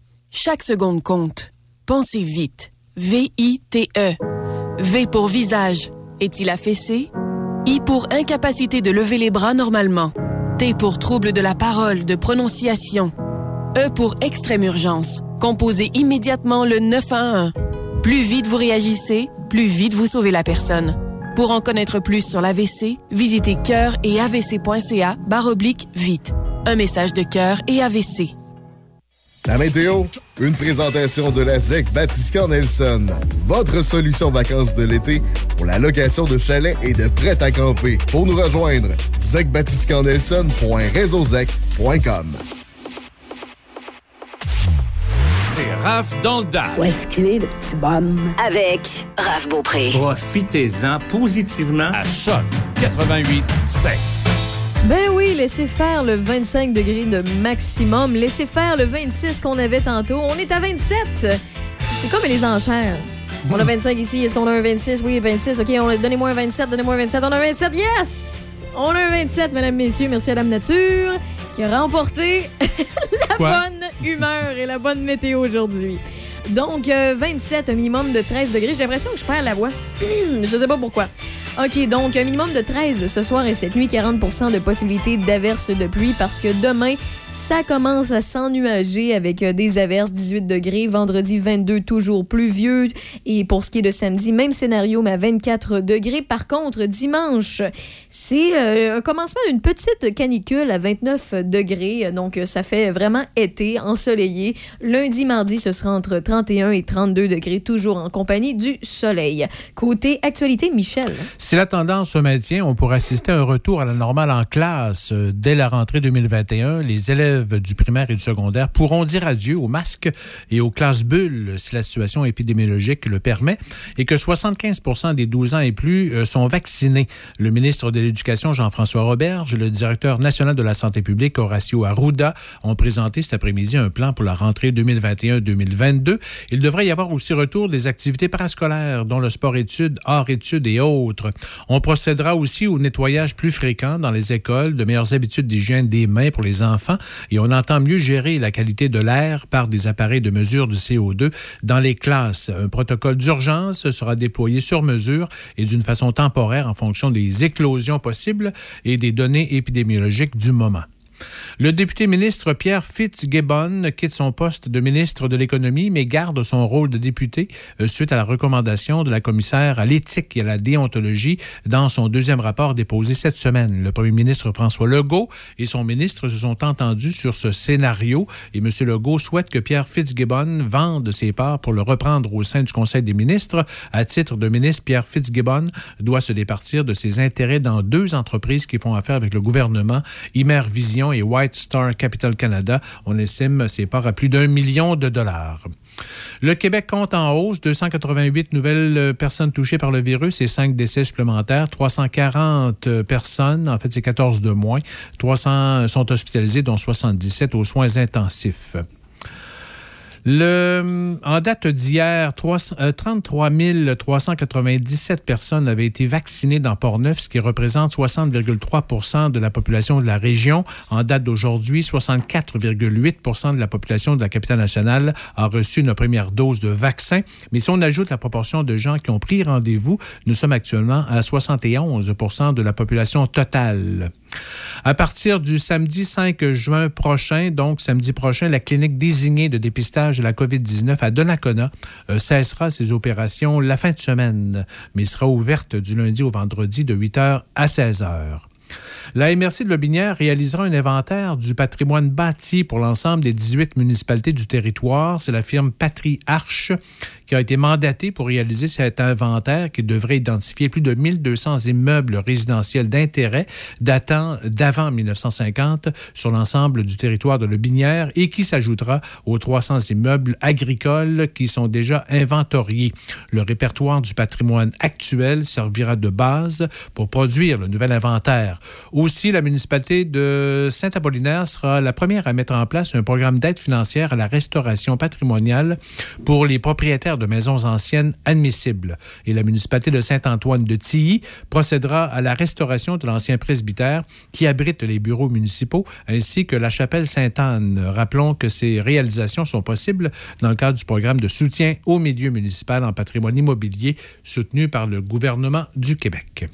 chaque seconde compte. Pensez vite. V-I-T-E. V pour visage. Est-il affaissé? I pour incapacité de lever les bras normalement. T pour trouble de la parole, de prononciation. E pour extrême urgence. Composez immédiatement le 911. Plus vite vous réagissez, plus vite vous sauvez la personne. Pour en connaître plus sur l'AVC, visitez cœur et avc.ca oblique vite. Un message de cœur et AVC.
La météo, une présentation de la ZEC Batiscan Nelson. Votre solution vacances de l'été pour la location de chalets et de prêt à camper. Pour nous rejoindre, zecbatiscannelson.réseauzec.com.
C'est Raph dans le dash.
Où est-ce qu'il est, le petit bonhomme? Avec Raph Beaupré.
Profitez-en positivement à Choc 88.7.
Ben oui, laissez faire le 25 degrés de maximum. Laissez faire le 26 qu'on avait tantôt. On est à 27. C'est comme les enchères. On a 25 ici. Est-ce qu'on a un 26? Oui, 26. OK, on a- donnez-moi un 27. Donnez-moi un 27. On a un 27. Yes! On a un 27, mesdames, messieurs. Merci à Dame Nature qui a remporté la
Quoi?
bonne humeur et la bonne météo aujourd'hui. Donc, euh, 27, un minimum de 13 degrés. J'ai l'impression que je perds la voix. je sais pas pourquoi. OK, donc un minimum de 13 ce soir et cette nuit, 40% de possibilité d'averses de pluie parce que demain, ça commence à s'ennuager avec euh, des averses, 18 degrés. Vendredi, 22, toujours pluvieux. Et pour ce qui est de samedi, même scénario, mais à 24 degrés. Par contre, dimanche, c'est euh, un commencement d'une petite canicule à 29 degrés. Donc, euh, ça fait vraiment été, ensoleillé. Lundi, mardi, ce sera entre 31 et 32 degrés, toujours en compagnie du soleil. Côté actualité, Michel.
Si la tendance se maintient, on pourrait assister à un retour à la normale en classe euh, dès la rentrée 2021. Les élèves du primaire et du secondaire pourront dire adieu aux masques et aux classes bulles si la situation épidémiologique le permet et que 75% des 12 ans et plus euh, sont vaccinés. Le ministre de l'Éducation, Jean-François Roberge, le directeur national de la santé publique, Horacio Arruda, ont présenté cet après-midi un plan pour la rentrée 2021-2022. Il devrait y avoir aussi retour des activités parascolaires, dont le sport-études, art-études et autres. On procédera aussi au nettoyage plus fréquent dans les écoles, de meilleures habitudes d'hygiène des mains pour les enfants et on entend mieux gérer la qualité de l'air par des appareils de mesure du CO2 dans les classes. Un protocole d'urgence sera déployé sur mesure et d'une façon temporaire en fonction des éclosions possibles et des données épidémiologiques du moment. Le député ministre Pierre Fitzgibbon quitte son poste de ministre de l'Économie, mais garde son rôle de député euh, suite à la recommandation de la commissaire à l'éthique et à la déontologie dans son deuxième rapport déposé cette semaine. Le premier ministre François Legault et son ministre se sont entendus sur ce scénario et M. Legault souhaite que Pierre Fitzgibbon vende ses parts pour le reprendre au sein du Conseil des ministres. À titre de ministre, Pierre Fitzgibbon doit se départir de ses intérêts dans deux entreprises qui font affaire avec le gouvernement, Imer Vision et White Star Capital Canada. On estime ses parts à plus d'un million de dollars. Le Québec compte en hausse 288 nouvelles euh, personnes touchées par le virus et 5 décès supplémentaires. 340 euh, personnes, en fait c'est 14 de moins. 300 sont hospitalisées, dont 77 aux soins intensifs. Le, en date d'hier, 300 euh, 33 397 personnes avaient été vaccinées dans Port-Neuf, ce qui représente 60,3 de la population de la région. En date d'aujourd'hui, 64,8% de la population de la capitale nationale a reçu une première dose de vaccin. Mais si on ajoute la proportion de gens qui ont pris rendez-vous, nous sommes actuellement à 71 de la population totale. À partir du samedi 5 juin prochain, donc samedi prochain, la clinique désignée de dépistage de la COVID-19 à Donnacona euh, cessera ses opérations la fin de semaine, mais sera ouverte du lundi au vendredi de 8h à 16h. La MRC de Lobinière réalisera un inventaire du patrimoine bâti pour l'ensemble des 18 municipalités du territoire. C'est la firme Patrie Arche qui a été mandatée pour réaliser cet inventaire qui devrait identifier plus de 1200 immeubles résidentiels d'intérêt datant d'avant 1950 sur l'ensemble du territoire de Lobinière et qui s'ajoutera aux 300 immeubles agricoles qui sont déjà inventoriés. Le répertoire du patrimoine actuel servira de base pour produire le nouvel inventaire. Aussi, la municipalité de Saint-Apollinaire sera la première à mettre en place un programme d'aide financière à la restauration patrimoniale pour les propriétaires de maisons anciennes admissibles. Et la municipalité de Saint-Antoine de Tilly procédera à la restauration de l'ancien presbytère qui abrite les bureaux municipaux ainsi que la chapelle Sainte-Anne. Rappelons que ces réalisations sont possibles dans le cadre du programme de soutien au milieu municipal en patrimoine immobilier soutenu par le gouvernement du Québec.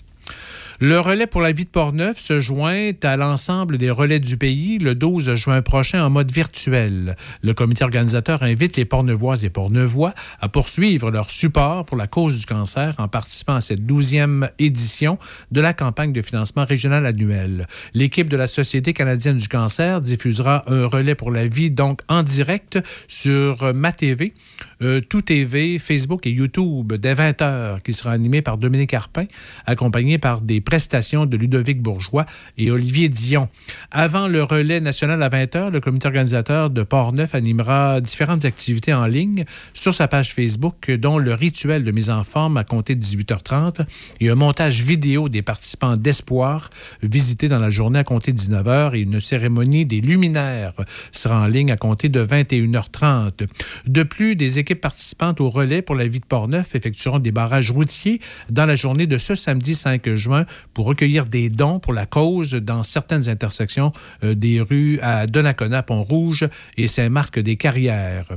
Le relais pour la vie de Portneuf se joint à l'ensemble des relais du pays le 12 juin prochain en mode virtuel. Le comité organisateur invite les Portneuvoises et Portneuvois à poursuivre leur support pour la cause du cancer en participant à cette douzième édition de la campagne de financement régional annuel. L'équipe de la Société canadienne du cancer diffusera un relais pour la vie donc en direct sur ma TV, euh, Tout TV, Facebook et YouTube dès 20 heures qui sera animé par Dominique Arpin, accompagné par des prestations de Ludovic Bourgeois et Olivier Dion. Avant le relais national à 20h, le comité organisateur de Port-Neuf animera différentes activités en ligne sur sa page Facebook, dont le rituel de mise en forme à compter de 18h30 et un montage vidéo des participants d'Espoir visités dans la journée à compter de 19h et une cérémonie des luminaires sera en ligne à compter de 21h30. De plus, des équipes participantes au relais pour la vie de Port-Neuf effectueront des barrages routiers dans la journée de ce samedi 5 juin pour recueillir des dons pour la cause dans certaines intersections euh, des rues à Donnacona, Pont-Rouge et Saint-Marc-des-Carrières.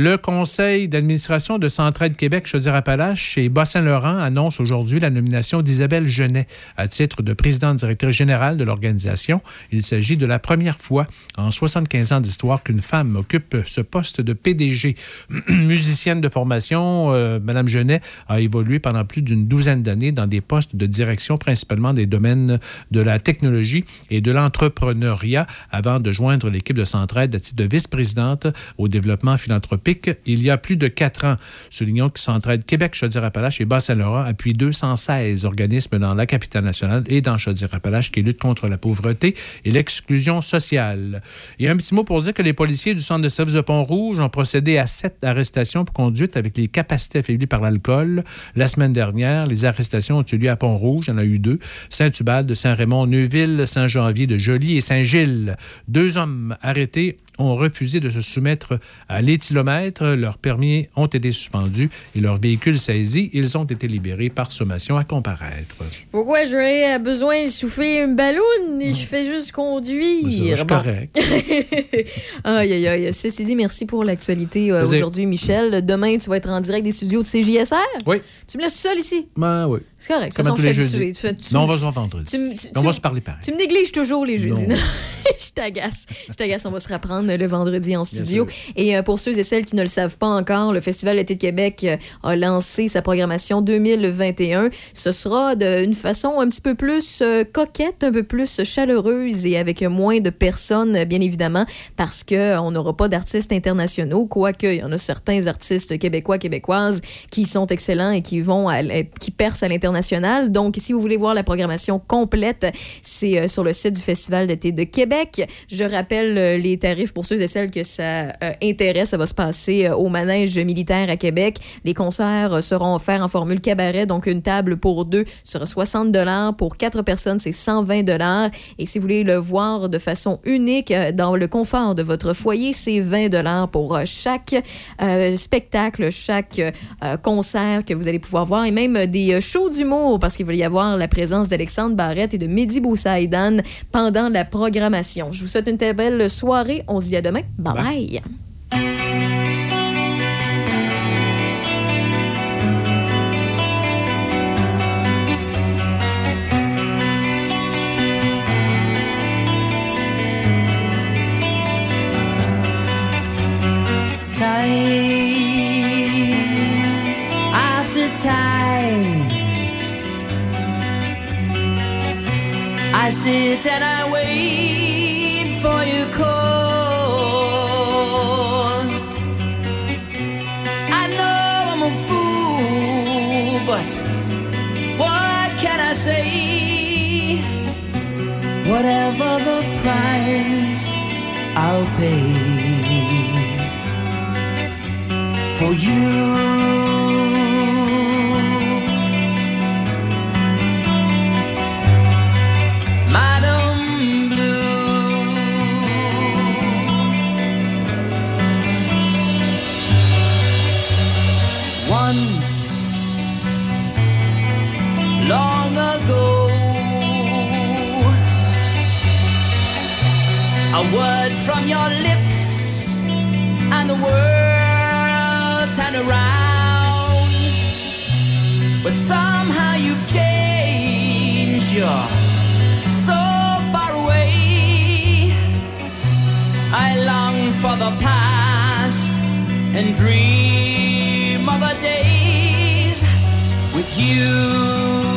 Le conseil d'administration de Centraide Québec Chaudière-Appalaches et Bas-Saint-Laurent annonce aujourd'hui la nomination d'Isabelle Genet à titre de présidente directrice générale de l'organisation. Il s'agit de la première fois en 75 ans d'histoire qu'une femme occupe ce poste de PDG. Musicienne de formation, euh, Madame Genet a évolué pendant plus d'une douzaine d'années dans des postes de direction, principalement des domaines de la technologie et de l'entrepreneuriat, avant de joindre l'équipe de Centraide à titre de vice-présidente au développement philanthropique il y a plus de quatre ans. Soulignons que Centraide Québec, Chaudière-Appalaches et Bas-Saint-Laurent appuient 216 organismes dans la capitale nationale et dans Chaudière-Appalaches qui luttent contre la pauvreté et l'exclusion sociale. Et un petit mot pour dire que les policiers du centre de service de Pont-Rouge ont procédé à sept arrestations pour conduite avec les capacités affaiblies par l'alcool. La semaine dernière, les arrestations ont eu lieu à Pont-Rouge. Il y en a eu deux. Saint-Hubald, Saint-Raymond, Neuville, Saint-Janvier de Joly et Saint-Gilles. Deux hommes arrêtés ont refusé de se soumettre à l'éthylomètre. Leurs permis ont été suspendus et leurs véhicules saisis. Ils ont été libérés par sommation à comparaître.
Pourquoi j'aurais besoin de souffler une ballonne et je fais juste conduire?
C'est correct.
aïe, aïe, aïe. Ceci dit, merci pour l'actualité euh, aujourd'hui, Michel. Demain, tu vas être en direct des studios de CJSR?
Oui.
Tu me laisses seul ici?
Ben oui.
C'est correct.
Comme
De toute façon,
tous les
je suis
jeudis.
habituée. Tu fais- tu-
Non, on va se entendre.
tu me- tu-
On va se parler pareil.
Tu me négliges toujours les jeudis.
Non.
non? je t'agace. Je t'agace. On va se reprendre le vendredi en studio. Et euh, pour ceux et celles qui ne le savent pas encore, le Festival d'été de Québec euh, a lancé sa programmation 2021. Ce sera d'une façon un petit peu plus euh, coquette, un peu plus chaleureuse et avec moins de personnes, bien évidemment, parce qu'on n'aura pas d'artistes internationaux, quoique il y en a certains artistes québécois, québécoises qui sont excellents et qui vont à qui percent à l'international. Donc, si vous voulez voir la programmation complète, c'est euh, sur le site du Festival d'été de Québec. Je rappelle euh, les tarifs pour ceux et celles que ça euh, intéresse. Ça va se passer au manège militaire à Québec. Les concerts seront offerts en formule cabaret, donc une table pour deux sera 60 dollars. Pour quatre personnes, c'est 120 dollars. Et si vous voulez le voir de façon unique dans le confort de votre foyer, c'est 20 dollars pour chaque spectacle, chaque concert que vous allez pouvoir voir et même des shows parce qu'il va y avoir la présence d'Alexandre Barrette et de Mehdi Boussaïdan pendant la programmation. Je vous souhaite une très belle soirée. On se dit à demain. bye. bye.
Sit and I wait for your call. I know I'm a fool, but what can I say? Whatever the price, I'll pay for you. From your lips, and the world turned around. But somehow you've changed. You're so far away. I long for the past and dream of the days with you.